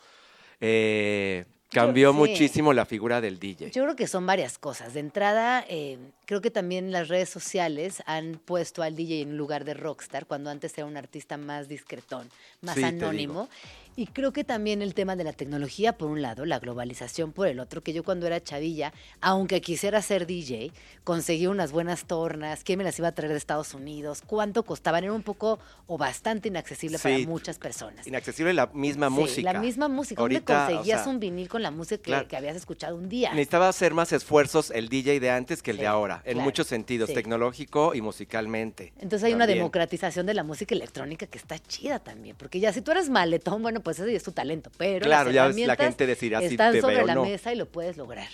eh, cambió sí. muchísimo la figura del DJ. Yo creo que son varias cosas. De entrada, eh, creo que también las redes sociales han puesto al DJ en lugar de rockstar, cuando antes era un artista más discretón, más Sí, anónimo. Y creo que también el tema de la tecnología, por un lado, la globalización por el otro, que yo cuando era chavilla, aunque quisiera ser DJ, conseguí unas buenas tornas, quién me las iba a traer de Estados Unidos, cuánto costaban, era un poco o bastante inaccesible para muchas personas. Inaccesible la misma Sí, música. La misma música. ¿Dónde o conseguías sea, un vinil con la música que, claro. que habías escuchado un día? Necesitaba hacer más esfuerzos el DJ de antes que el Sí, de ahora, en claro, muchos sentidos, sí. tecnológico y musicalmente. Entonces hay una democratización de la música electrónica que está chida también, porque ya si tú eres maletón, bueno, pues ese es tu talento, pero Claro, las ya la gente decidirá si te sobre la no. mesa y lo puedes lograr.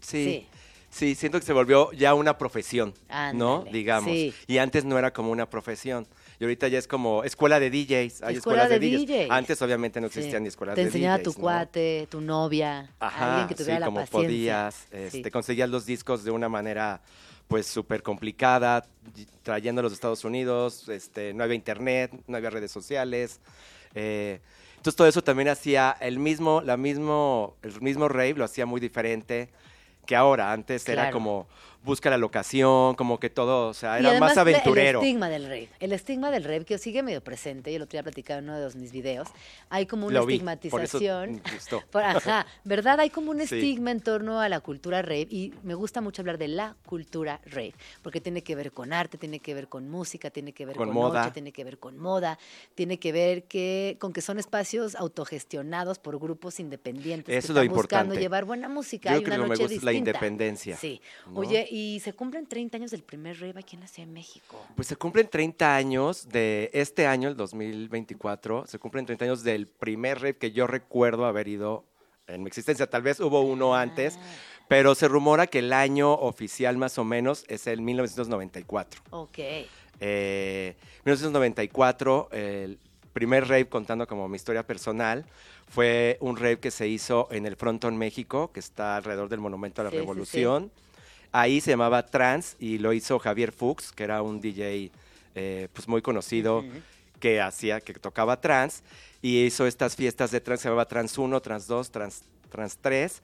Sí. Sí, siento que se volvió ya una profesión, ¿no? Digamos. sí. Y antes no era como una profesión. Y ahorita ya es como escuela de DJs. Hay Escuela escuelas de, de DJs. DJs. Antes obviamente no Sí. existían ni escuelas Te de enseñaba DJs. tu ¿no? cuate, tu novia, Ajá, alguien que tuviera sí, la como paciencia. podías. Este, Sí. Conseguías los discos de una manera pues súper complicada, y- trayéndolos de Estados Unidos, este, no había internet, no había redes sociales. eh, entonces todo eso también hacía el mismo, la mismo, el mismo rave lo hacía muy diferente que ahora. Antes era como busca la locación, como que todo, o sea, Y era más aventurero. El estigma del rave. El estigma del rave que sigue medio presente, y el otro día platicaba en uno de mis videos. Hay como una Lo vi, por eso estigmatización. me gustó. Por- ajá, ¿verdad? Hay como un Sí. estigma en torno a la cultura rave y me gusta mucho hablar de la cultura rave, porque tiene que ver con arte, tiene que ver con música, tiene que ver Con con, moda. noche, tiene que ver con moda, tiene que ver que con que son espacios autogestionados por grupos independientes Eso que es lo están buscando importante. llevar buena música Yo y creo una que lo que me noche gusta es la distinta. independencia, Sí. ¿no? Oye, y se cumplen 30 años del primer rave aquí en la Ciudad de México. Pues se cumplen 30 años de este año, el 2024, se cumplen 30 años del primer rave que yo recuerdo haber ido en mi existencia. Tal vez hubo uno antes, pero se rumora que el año oficial más o menos es el 1994. Ok. Eh, 1994, el primer rave, contando como mi historia personal, fue un rave que se hizo en el Fronton México, que está alrededor del Monumento a la Sí, sí, sí. Ahí se llamaba Trans y lo hizo Javier Fuchs, que era un DJ eh, pues muy conocido que hacía, que tocaba trans, y hizo estas fiestas de trans, se llamaba Trans 1, Trans 2, Trans, trans 3,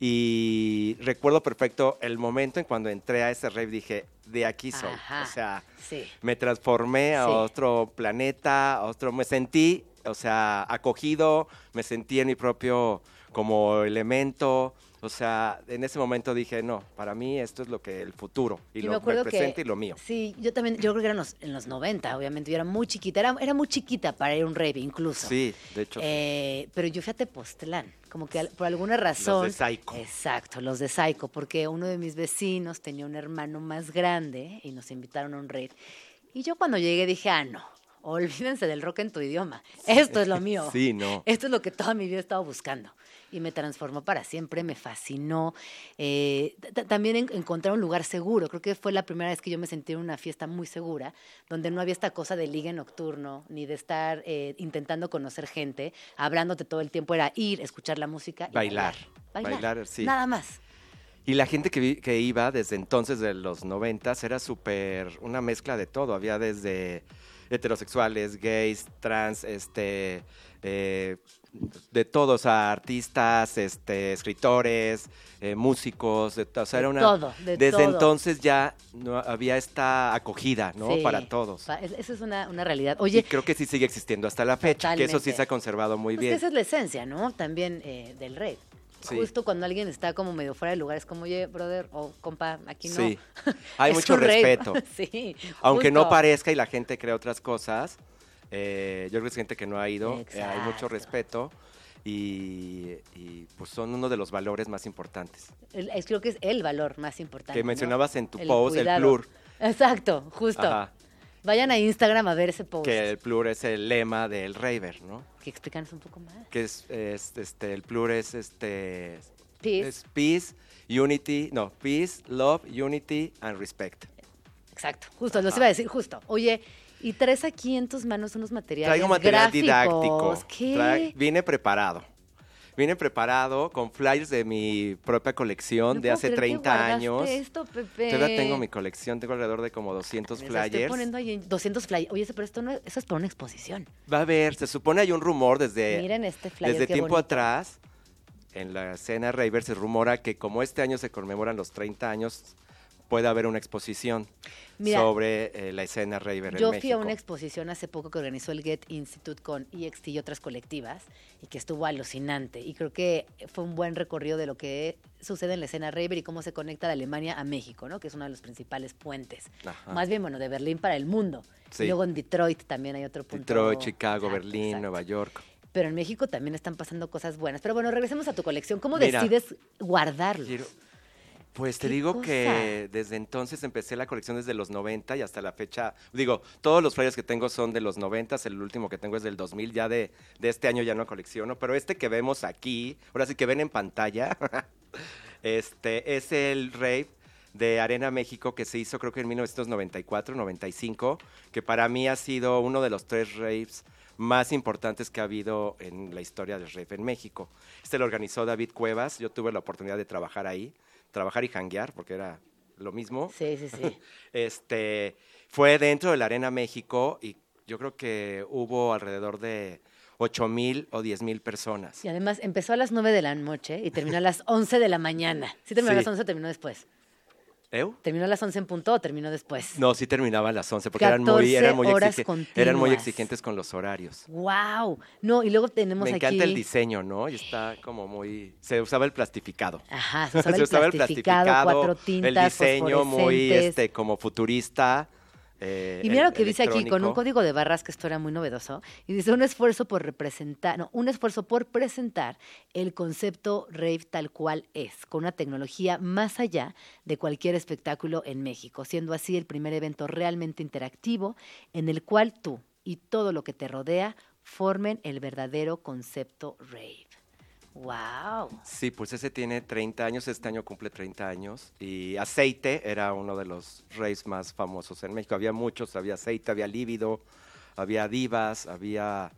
y recuerdo perfecto el momento en cuando entré a ese rave, dije, de aquí soy, Ajá. o sea, Sí. me transformé a Sí. otro planeta, a otro, me sentí, o sea, acogido, me sentí en mi propio como elemento, o sea, en ese momento dije, no, para mí esto es lo que el futuro, y, Y lo me presente que- y lo mío. Sí, yo también, yo creo que eran los, en los 90, obviamente, yo era muy chiquita, era, era muy chiquita para ir a un rave incluso. Sí, de hecho. Eh, pero yo fui a Tepoztlán, como que por alguna razón. Los de Psycho. Exacto, los de Psycho, porque uno de mis vecinos tenía un hermano más grande y nos invitaron a un rave. Y yo cuando llegué dije, ah, no, olvídense del rock en tu idioma. Esto es lo mío. Sí, no. Esto es lo que toda mi vida he estado buscando. Y me transformó para siempre, me fascinó. Eh, también en- encontrar un lugar seguro. Creo que fue la primera vez que yo me sentí en una fiesta muy segura, donde no había esta cosa de ligue nocturno, ni de estar eh, intentando conocer gente, hablándote todo el tiempo. Era ir, escuchar la música y Bailar. Bailar. Bailar, sí. Nada más. Y la gente que, vi- que iba desde entonces, de los noventas, era súper una mezcla de todo. Había desde heterosexuales, gays, trans, este, eh, de todos, o sea, artistas, este, escritores, eh, músicos, de, o sea, era una, todo, de desde todo. entonces ya no había esta acogida, ¿no? Sí. Para todos. Pa- Esa es una, una realidad. y Oye, creo que sí sigue existiendo hasta la fecha, que eso sí se ha conservado muy pues que bien. esa es la esencia, ¿no? También eh, del. Sí. Justo cuando alguien está como medio fuera de lugar, es como, oye, brother, o compa, aquí no. Sí. Hay mucho respeto. sí. Aunque no parezca y la gente cree otras cosas, eh, yo creo que es gente que no ha ido, eh, hay mucho respeto y, y, pues son uno de los valores más importantes. Es- creo que es el valor más importante. Que ¿no? mencionabas en tu post, el plur. Exacto, justo. Ajá, Vayan a Instagram a ver ese post. que el plur es el lema del raver, ¿no? Que explícanos un poco más. Que es, es, este, el plur es este... Peace. Es peace, unity, no, peace, love, unity and respect. Exacto, justo, los Ajá. iba a decir, justo. Oye, y traes aquí en tus manos unos materiales Traigo material gráficos. didáctico. ¿Qué? Tra- vine preparado. Vine preparado con flyers de mi propia colección No de hace creer que 30 guardaste años. esto, Pepe. Todavía tengo mi colección, tengo alrededor de como 200 Me la Estoy flyers. poniendo ahí en 200 flyers. Oye, pero esto no, eso es para una exposición. Va a haber, se supone hay un rumor desde, Miren este flyer, desde tiempo bonito. atrás. En la escena Raver se rumora que como este año se conmemoran los 30 años, puede haber una exposición Mira, sobre eh, la escena raver en Yo México. fui a una exposición hace poco que organizó el Get Institute con EXT y otras colectivas y que estuvo alucinante. Y creo que fue un buen recorrido de lo que sucede en la escena raver y cómo se conecta de Alemania a México, ¿no? Que es uno de los principales puentes. Ajá. Más bien, bueno, de Berlín para el mundo. Sí. Luego en Detroit también hay otro punto. Detroit, Chicago, Exacto, Berlín, exacto. Nueva York. Pero en México también están pasando cosas buenas. Pero bueno, regresemos a tu colección. ¿Cómo Mira, decides guardarlos? quiero- Pues te ¿Qué digo cosa? que desde entonces empecé la colección desde los 90 y hasta la fecha. Digo, todos los flyers que tengo son de los 90, el último que tengo es del 2000, ya de, de este año ya no colecciono, pero este que vemos aquí, ahora sí que ven en pantalla, este es el rave de Arena México que se hizo creo que en 1994-95, que para mí ha sido uno de los tres raves más importantes que ha habido en la historia del rave en México. Este lo organizó David Cuevas, yo tuve la oportunidad de trabajar ahí, trabajar y janguear, porque era lo mismo. Sí, sí, sí. Este, fue dentro de la Arena México y yo creo que hubo alrededor de 8 mil o 10 mil personas. Y además empezó a las 9 de la noche y terminó a las 11 de la mañana. ¿Sí terminó a las 11 o terminó después? ¿Eu? ¿Terminó a las 11 en punto o terminó después? No, sí terminaba a las 11 porque eran muy, eran, muy 14 horas exige- eran muy exigentes con los horarios. ¡Wow! No, y luego tenemos Me aquí... encanta el diseño, ¿no? Y está como muy... Se usaba el plastificado. Ajá, se usaba el plastificado, cuatro tintas, el diseño muy este como futurista. Eh, Y mira el- lo que dice aquí, con un código de barras que esto era muy novedoso, y dice un esfuerzo por representar, no, un esfuerzo por presentar el concepto rave tal cual es, con una tecnología más allá de cualquier espectáculo en México, siendo así el primer evento realmente interactivo en el cual tú y todo lo que te rodea formen el verdadero concepto rave. ¡Wow! Sí, pues ese tiene 30 años, este año cumple 30 años. Y Aceite era uno de los raves más famosos en México. Había muchos, había Aceite, había Lívido, había Divas, había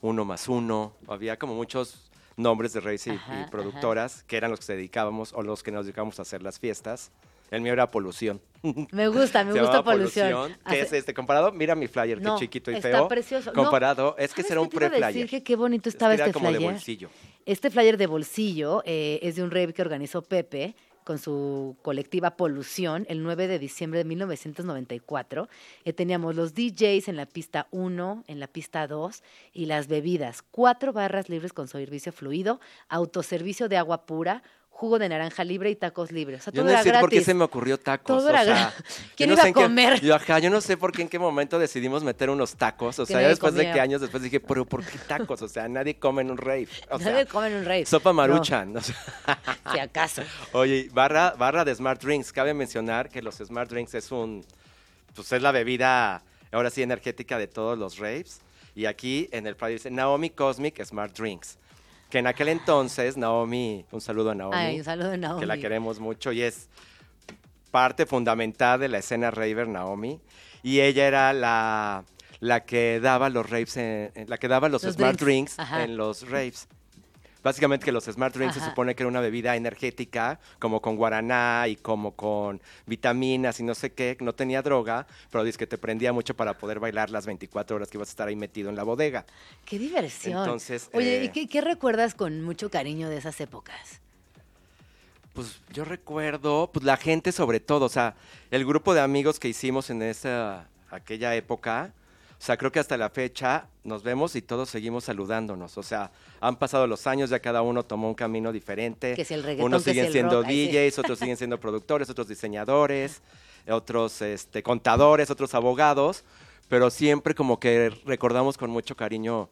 Uno más Uno, había como muchos nombres de raves y, y Ajá, ajá. productoras que eran los que se dedicábamos o los que nos dedicábamos a hacer las fiestas. El mío era Polución. Me gusta, me gusta llamaba polución. que es este comparado, mira mi flyer, No, qué chiquito y está feo. precioso. No, Comparado, es que ¿sabes será un pre-flyer. qué bonito estaba era este como de bolsillo. Este flyer de bolsillo eh, es de un rave que organizó Pepe con su colectiva Polución el 9 de diciembre de 1994. Eh, teníamos los DJs en la pista 1, en la pista 2 y las bebidas. Cuatro barras libres con servicio fluido, autoservicio de agua pura, jugo de naranja libre y tacos libres. O sea, Yo todo no era sé por qué se me ocurrió tacos. Todo o era sea, yo ¿Quién no iba a en qué- comer? yo, ajá, yo no sé por qué en qué momento decidimos meter unos tacos. O sea, ya nadie después de comía. qué años después dije, pero ¿por qué tacos? O sea, nadie come en un rave. O sea, Nadie come en un rave. sopa No, maruchan. o sea, si acaso. Oye, barra, barra de Smart Drinks. Cabe mencionar que los Smart Drinks es un, pues es la bebida, ahora sí, energética de todos los raves. Y aquí en el flyer dice Naomi Cosmic Smart Drinks. Que en aquel entonces, Naomi, un saludo a Naomi. Ay, un saludo a Naomi. Que la queremos mucho y es parte fundamental de la escena raver Naomi. Y ella era la, la que daba los raves, en- la que daba los, Los Smart drinks, Drinks en los raves. Básicamente que los Smart Drinks se supone que era una bebida energética, como con guaraná y como con vitaminas y no sé qué, no tenía droga, pero dice que te prendía mucho para poder bailar las 24 horas que ibas a estar ahí metido en la bodega. Qué diversión. Entonces, Oye, ¿y eh, qué, qué recuerdas con mucho cariño de esas épocas? Pues yo recuerdo, pues la gente sobre todo, o sea, el grupo de amigos que hicimos en esa aquella época, o sea, creo que hasta la fecha nos vemos y todos seguimos saludándonos. O sea, han pasado los años, ya cada uno tomó un camino diferente. Que si el reggaetón, Unos que si siguen el siendo rock, ay, sí. DJs, otros siguen siendo productores, otros diseñadores, otros este, contadores, otros abogados, pero siempre como que recordamos con mucho cariño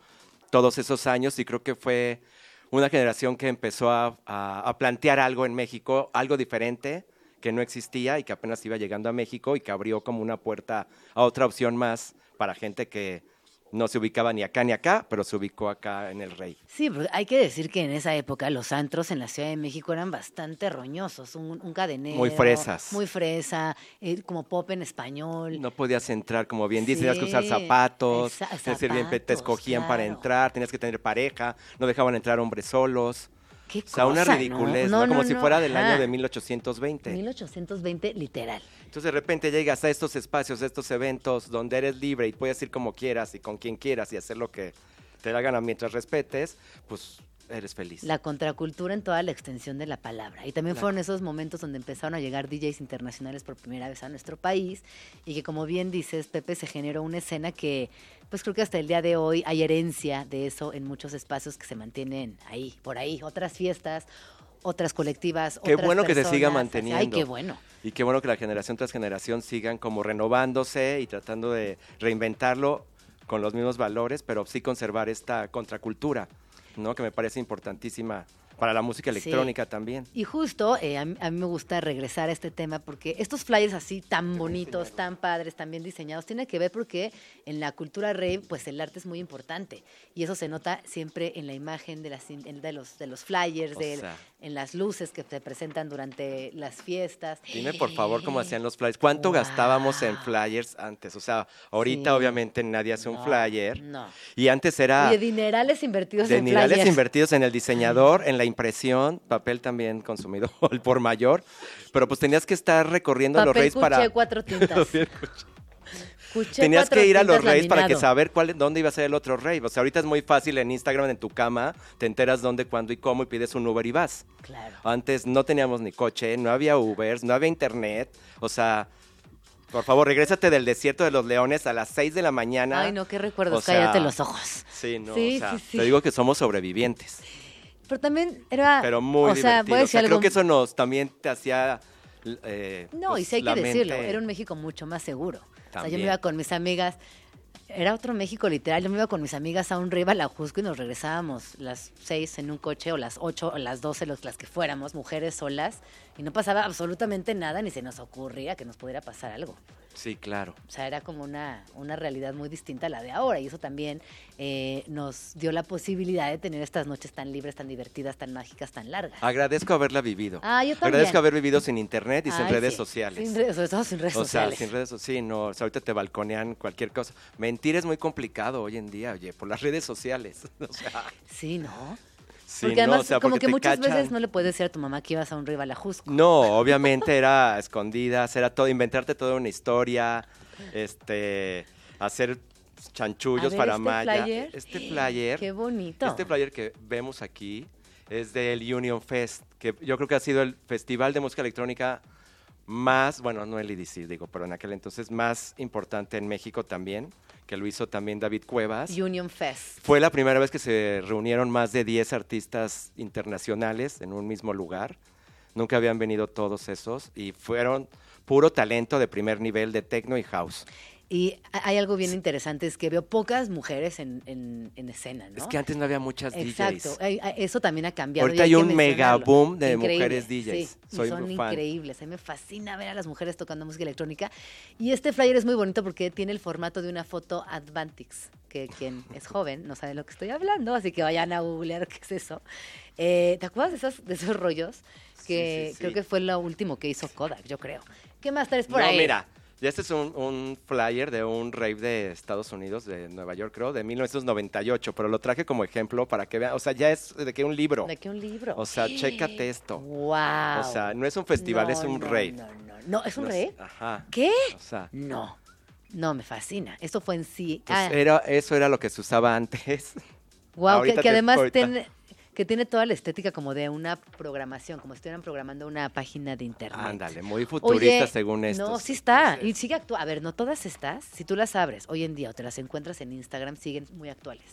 todos esos años y creo que fue una generación que empezó a, a- a plantear algo en México, algo diferente que no existía y que apenas iba llegando a México y que abrió como una puerta a otra opción más para gente que no se ubicaba ni acá ni acá, pero se ubicó acá en el Rey. Sí, porque hay que decir que en esa época los antros en la Ciudad de México eran bastante roñosos, un, un cadenero. Muy fresas. Muy fresa, eh, como pop en español. No podías entrar, como bien dices, tenías que usar zapatos, bien, te zapatos, escogían para entrar, tenías que tener pareja, no dejaban entrar hombres solos. Qué O sea, una ridiculez, No, ¿no? Como no, si fuera del año de 1820. 1820, literal. Entonces de repente llegas a estos espacios, a estos eventos donde eres libre y puedes ir como quieras y con quien quieras y hacer lo que te da gana mientras respetes, pues eres feliz. La contracultura en toda la extensión de la palabra. Y también fueron esos momentos donde empezaron a llegar DJs internacionales por primera vez a nuestro país y que como bien dices, Pepe, se generó una escena que pues creo que hasta el día de hoy hay herencia de eso en muchos espacios que se mantienen ahí, por ahí, otras fiestas, otras colectivas. Qué otras bueno que se siga manteniendo. Ay, qué bueno. Y qué bueno que la generación tras generación sigan como renovándose y tratando de reinventarlo con los mismos valores, pero sí conservar esta contracultura, ¿no? Que me parece importantísima para la música Sí. electrónica también. Y justo eh, a, mí, a mí me gusta regresar a este tema porque estos flyers así tan bonitos, tan padres, tan bien diseñados, tiene que ver porque en la cultura rave, pues el arte es muy importante. Y eso se nota siempre en la imagen de, las, de, los, de los flyers, O de- sea. En las luces que se presentan durante las fiestas. Dime por favor cómo hacían los flyers. ¿Cuánto gastábamos en flyers antes? O sea, ahorita Sí. obviamente nadie hace un flyer. no. Y antes era Oye, dinerales invertidos en dinerales flyers. invertidos en el diseñador, en la impresión, papel también consumido al por mayor. Pero pues tenías que estar recorriendo los reyes para... cuatro tintas. Tenías que ir a los Reyes para que saber cuál, dónde iba a ser el otro rey. O sea, ahorita es muy fácil en Instagram, en tu cama, te enteras dónde, cuándo y cómo y pides un Uber y vas. Claro. Antes no teníamos ni coche, no había Ubers, no había internet. O sea, por favor, regrésate del desierto de los leones a las 6 de la mañana. Ay, no, qué recuerdos, O sea, cállate los ojos. Sí, no, Sí, o sea, sí, sí. te digo que somos sobrevivientes. Pero también era... Pero muy o divertido. O sea, algo... creo que eso nos también te hacía... eh, No, pues, y sí hay la que decirlo, era un México mucho más seguro. O sea, yo me iba con mis amigas, era otro México literal, yo me iba con mis amigas a un rave a la Jusco y nos regresábamos las seis en un coche o las ocho o las doce, las que fuéramos, mujeres solas, y no pasaba absolutamente nada, ni se nos ocurría que nos pudiera pasar algo. Sí, claro. O sea, era como una, una realidad muy distinta a la de ahora. Y eso también eh, nos dio la posibilidad de tener estas noches tan libres, tan divertidas, tan mágicas, tan largas. Agradezco haberla vivido. Ah, yo también. Agradezco haber vivido sin internet y sin redes sí. sociales. Sin re- sobre todo sin redes o sea, sociales. sin redes sociales. Sí, no, o sea, ahorita te balconean cualquier cosa. Mentir es muy complicado hoy en día, oye, por las redes sociales. O sea, Sí, ¿no? Sí, porque no, además, o sea, como porque que muchas cachan. veces no le puedes decir a tu mamá que ibas a un rival a Jusco. No, obviamente era escondidas, era todo, inventarte toda una historia, este, hacer chanchullos ver, para este Maya. flyer. Este flyer, Qué bonito. este flyer que vemos aquí es del Union Fest, que yo creo que ha sido el festival de música electrónica más, bueno, no el EDC, digo, pero en aquel entonces más importante en México también, que lo hizo también David Cuevas. Union Fest. Fue la primera vez que se reunieron más de 10 artistas internacionales en un mismo lugar. Nunca habían venido todos esos y fueron puro talento de primer nivel de techno y house. Y ha- hay algo bien interesante, es que veo pocas mujeres en, en- en escena, ¿no? Es que antes no había muchas Exacto, DJs. Ay, eso también ha cambiado. Ahorita hay un mega boom de Increíble, mujeres DJs. Sí, y son fan. increíbles. A mí me fascina ver a las mujeres tocando música electrónica. Y este flyer es muy bonito porque tiene el formato de una foto Advantix, que quien es joven no sabe de lo que estoy hablando, así que vayan a googlear qué es eso. Eh, ¿Te acuerdas de esos, de esos rollos? Que sí, sí. creo que fue lo último que hizo Kodak, yo creo. ¿Qué más traes por no, ahí? mira, ya este es un, un flyer de un rave de Estados Unidos, de Nueva York, creo, de 1998, pero lo traje como ejemplo para que vean, o sea, ya es de que un libro. ¿De qué un libro? O sea, chécate esto. ¡Wow! O sea, no es un festival, No, es un no, rave. No, no, no. ¿es un No rave? Ajá. ¿Qué? O sea, No. No, me fascina. Esto fue en sí. pues ah, era, eso era lo que se usaba antes. wow, que, que además ahorita. Que tiene toda la estética como de una programación, como si estuvieran programando una página de internet. Ándale, muy futurista Oye, según esto. No, sí está. Y sigue actuando. A ver, no todas estas, si tú las abres hoy en día o te las encuentras en Instagram, siguen muy actuales.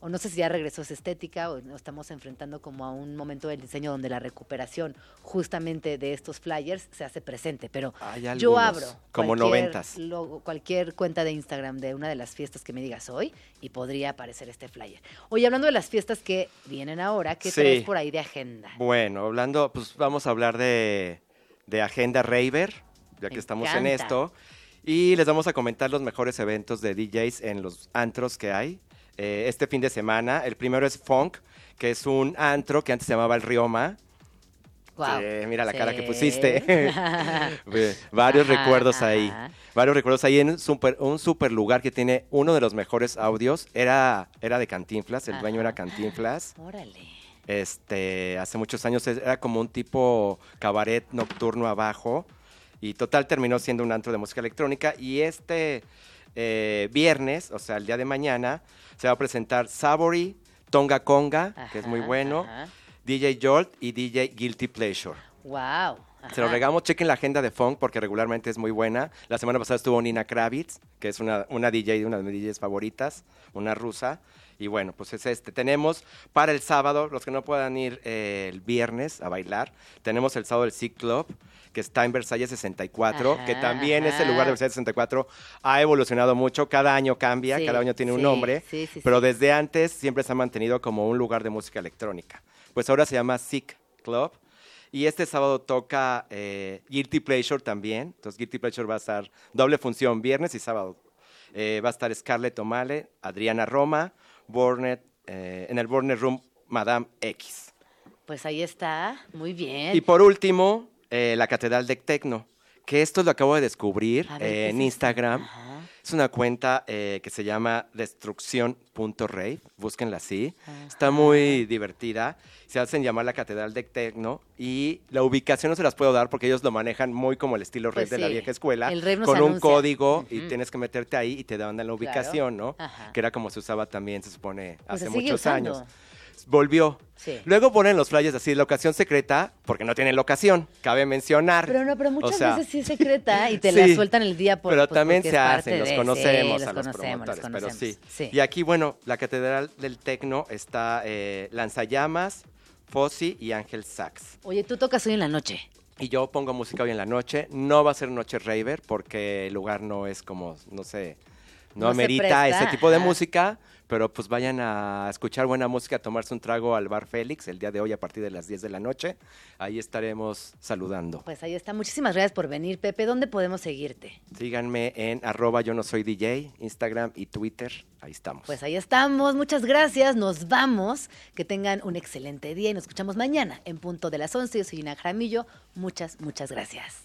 O no sé si ya regresó esa estética o nos estamos enfrentando como a un momento del diseño donde la recuperación justamente de estos flyers se hace presente. Pero yo abro como noventas. cualquier cuenta de Instagram de una de las fiestas que me digas hoy y podría aparecer este flyer. Oye, hablando de las fiestas que vienen ahora, ¿qué Sí. traes por ahí de agenda? Bueno, hablando, pues vamos a hablar de, de Agenda Raver, ya que Me estamos en esto. Y les vamos a comentar los mejores eventos de DJs en los antros que hay eh, este fin de semana. El primero es Funk, que es un antro que antes se llamaba el Rioma. Guau. Sí, mira la cara que pusiste. Varios Ajá, recuerdos ahí. Varios recuerdos ahí en un super, un super lugar que tiene uno de los mejores audios. Era, era de Cantinflas, el dueño Ajá. era Cantinflas. Órale. Este, hace muchos años era como un tipo cabaret nocturno abajo. Y total terminó siendo un antro de música electrónica. Y este eh, viernes, o sea, el día de mañana, se va a presentar Savory, Tonga Conga, que es muy bueno, ajá. DJ Jolt y DJ Guilty Pleasure. Wow. Se lo regamos, chequen la agenda de funk porque regularmente es muy buena. La semana pasada estuvo Nina Kravitz, que es una, una DJ, una de mis DJs favoritas, una rusa. Y bueno, pues es este. Tenemos para el sábado, los que no puedan ir eh, el viernes a bailar, tenemos el sábado el Sea Club, que está en Versalles 64, Ajá, que también ajá. lugar de Versalles 64 ha evolucionado mucho. Cada año cambia, Sí, cada año tiene un nombre, sí, pero desde antes siempre se ha mantenido como un lugar de música electrónica. Pues ahora se llama Sick Club. Y este sábado toca eh, Guilty Pleasure también. Entonces, Guilty Pleasure va a estar doble función, viernes y sábado. Eh, va a estar Scarlett O'Malley, Adriana Roma, Bornet, eh, en el Bornet Room Madame X. Pues ahí está. Muy bien. Y por último, eh, la Catedral de Tecno, que esto lo acabo de descubrir ver, eh, ¿qué en es? Instagram. Ajá. Es una cuenta eh, que se llama destrucción.rave, búsquenla así. Está muy divertida. Se hacen llamar la Catedral de Tecno y la ubicación no se las puedo dar porque ellos lo manejan muy como el estilo rave Pues de la vieja escuela, el rave nos con un código y tienes que meterte ahí y te dan la ubicación, ¿no? Ajá. Que era como se usaba también, se supone, Pues hace muchos usando. años. Volvió. Sí. Luego ponen los flyers así, locación secreta, porque no tienen locación, cabe mencionar. Pero no, pero muchas O sea, veces sí es secreta y te sí, la sueltan el día por Pero pues, también se hacen, los conocemos a los conocemos, promotores, pero conocemos. sí. Sí. Y aquí, bueno, la Catedral del Tecno está eh, Lanzallamas, Fossi y Ángel Sax. Oye, tú tocas hoy en la noche. Y yo pongo música hoy en la noche. No va a ser noche raver porque el lugar no es como, no sé, no, No amerita ese tipo de música. Pero pues vayan a escuchar buena música, a tomarse un trago al Bar Félix el día de hoy a partir de las 10 de la noche. Ahí estaremos saludando. Pues ahí está. Muchísimas gracias por venir, Pepe. ¿Dónde podemos seguirte? Síganme en arroba yo no soy DJ, Instagram y Twitter. Ahí estamos. Pues ahí estamos. Muchas gracias. Nos vamos. Que tengan un excelente día y nos escuchamos mañana en punto de las 11. Yo soy Ina Jaramillo. Muchas, muchas gracias.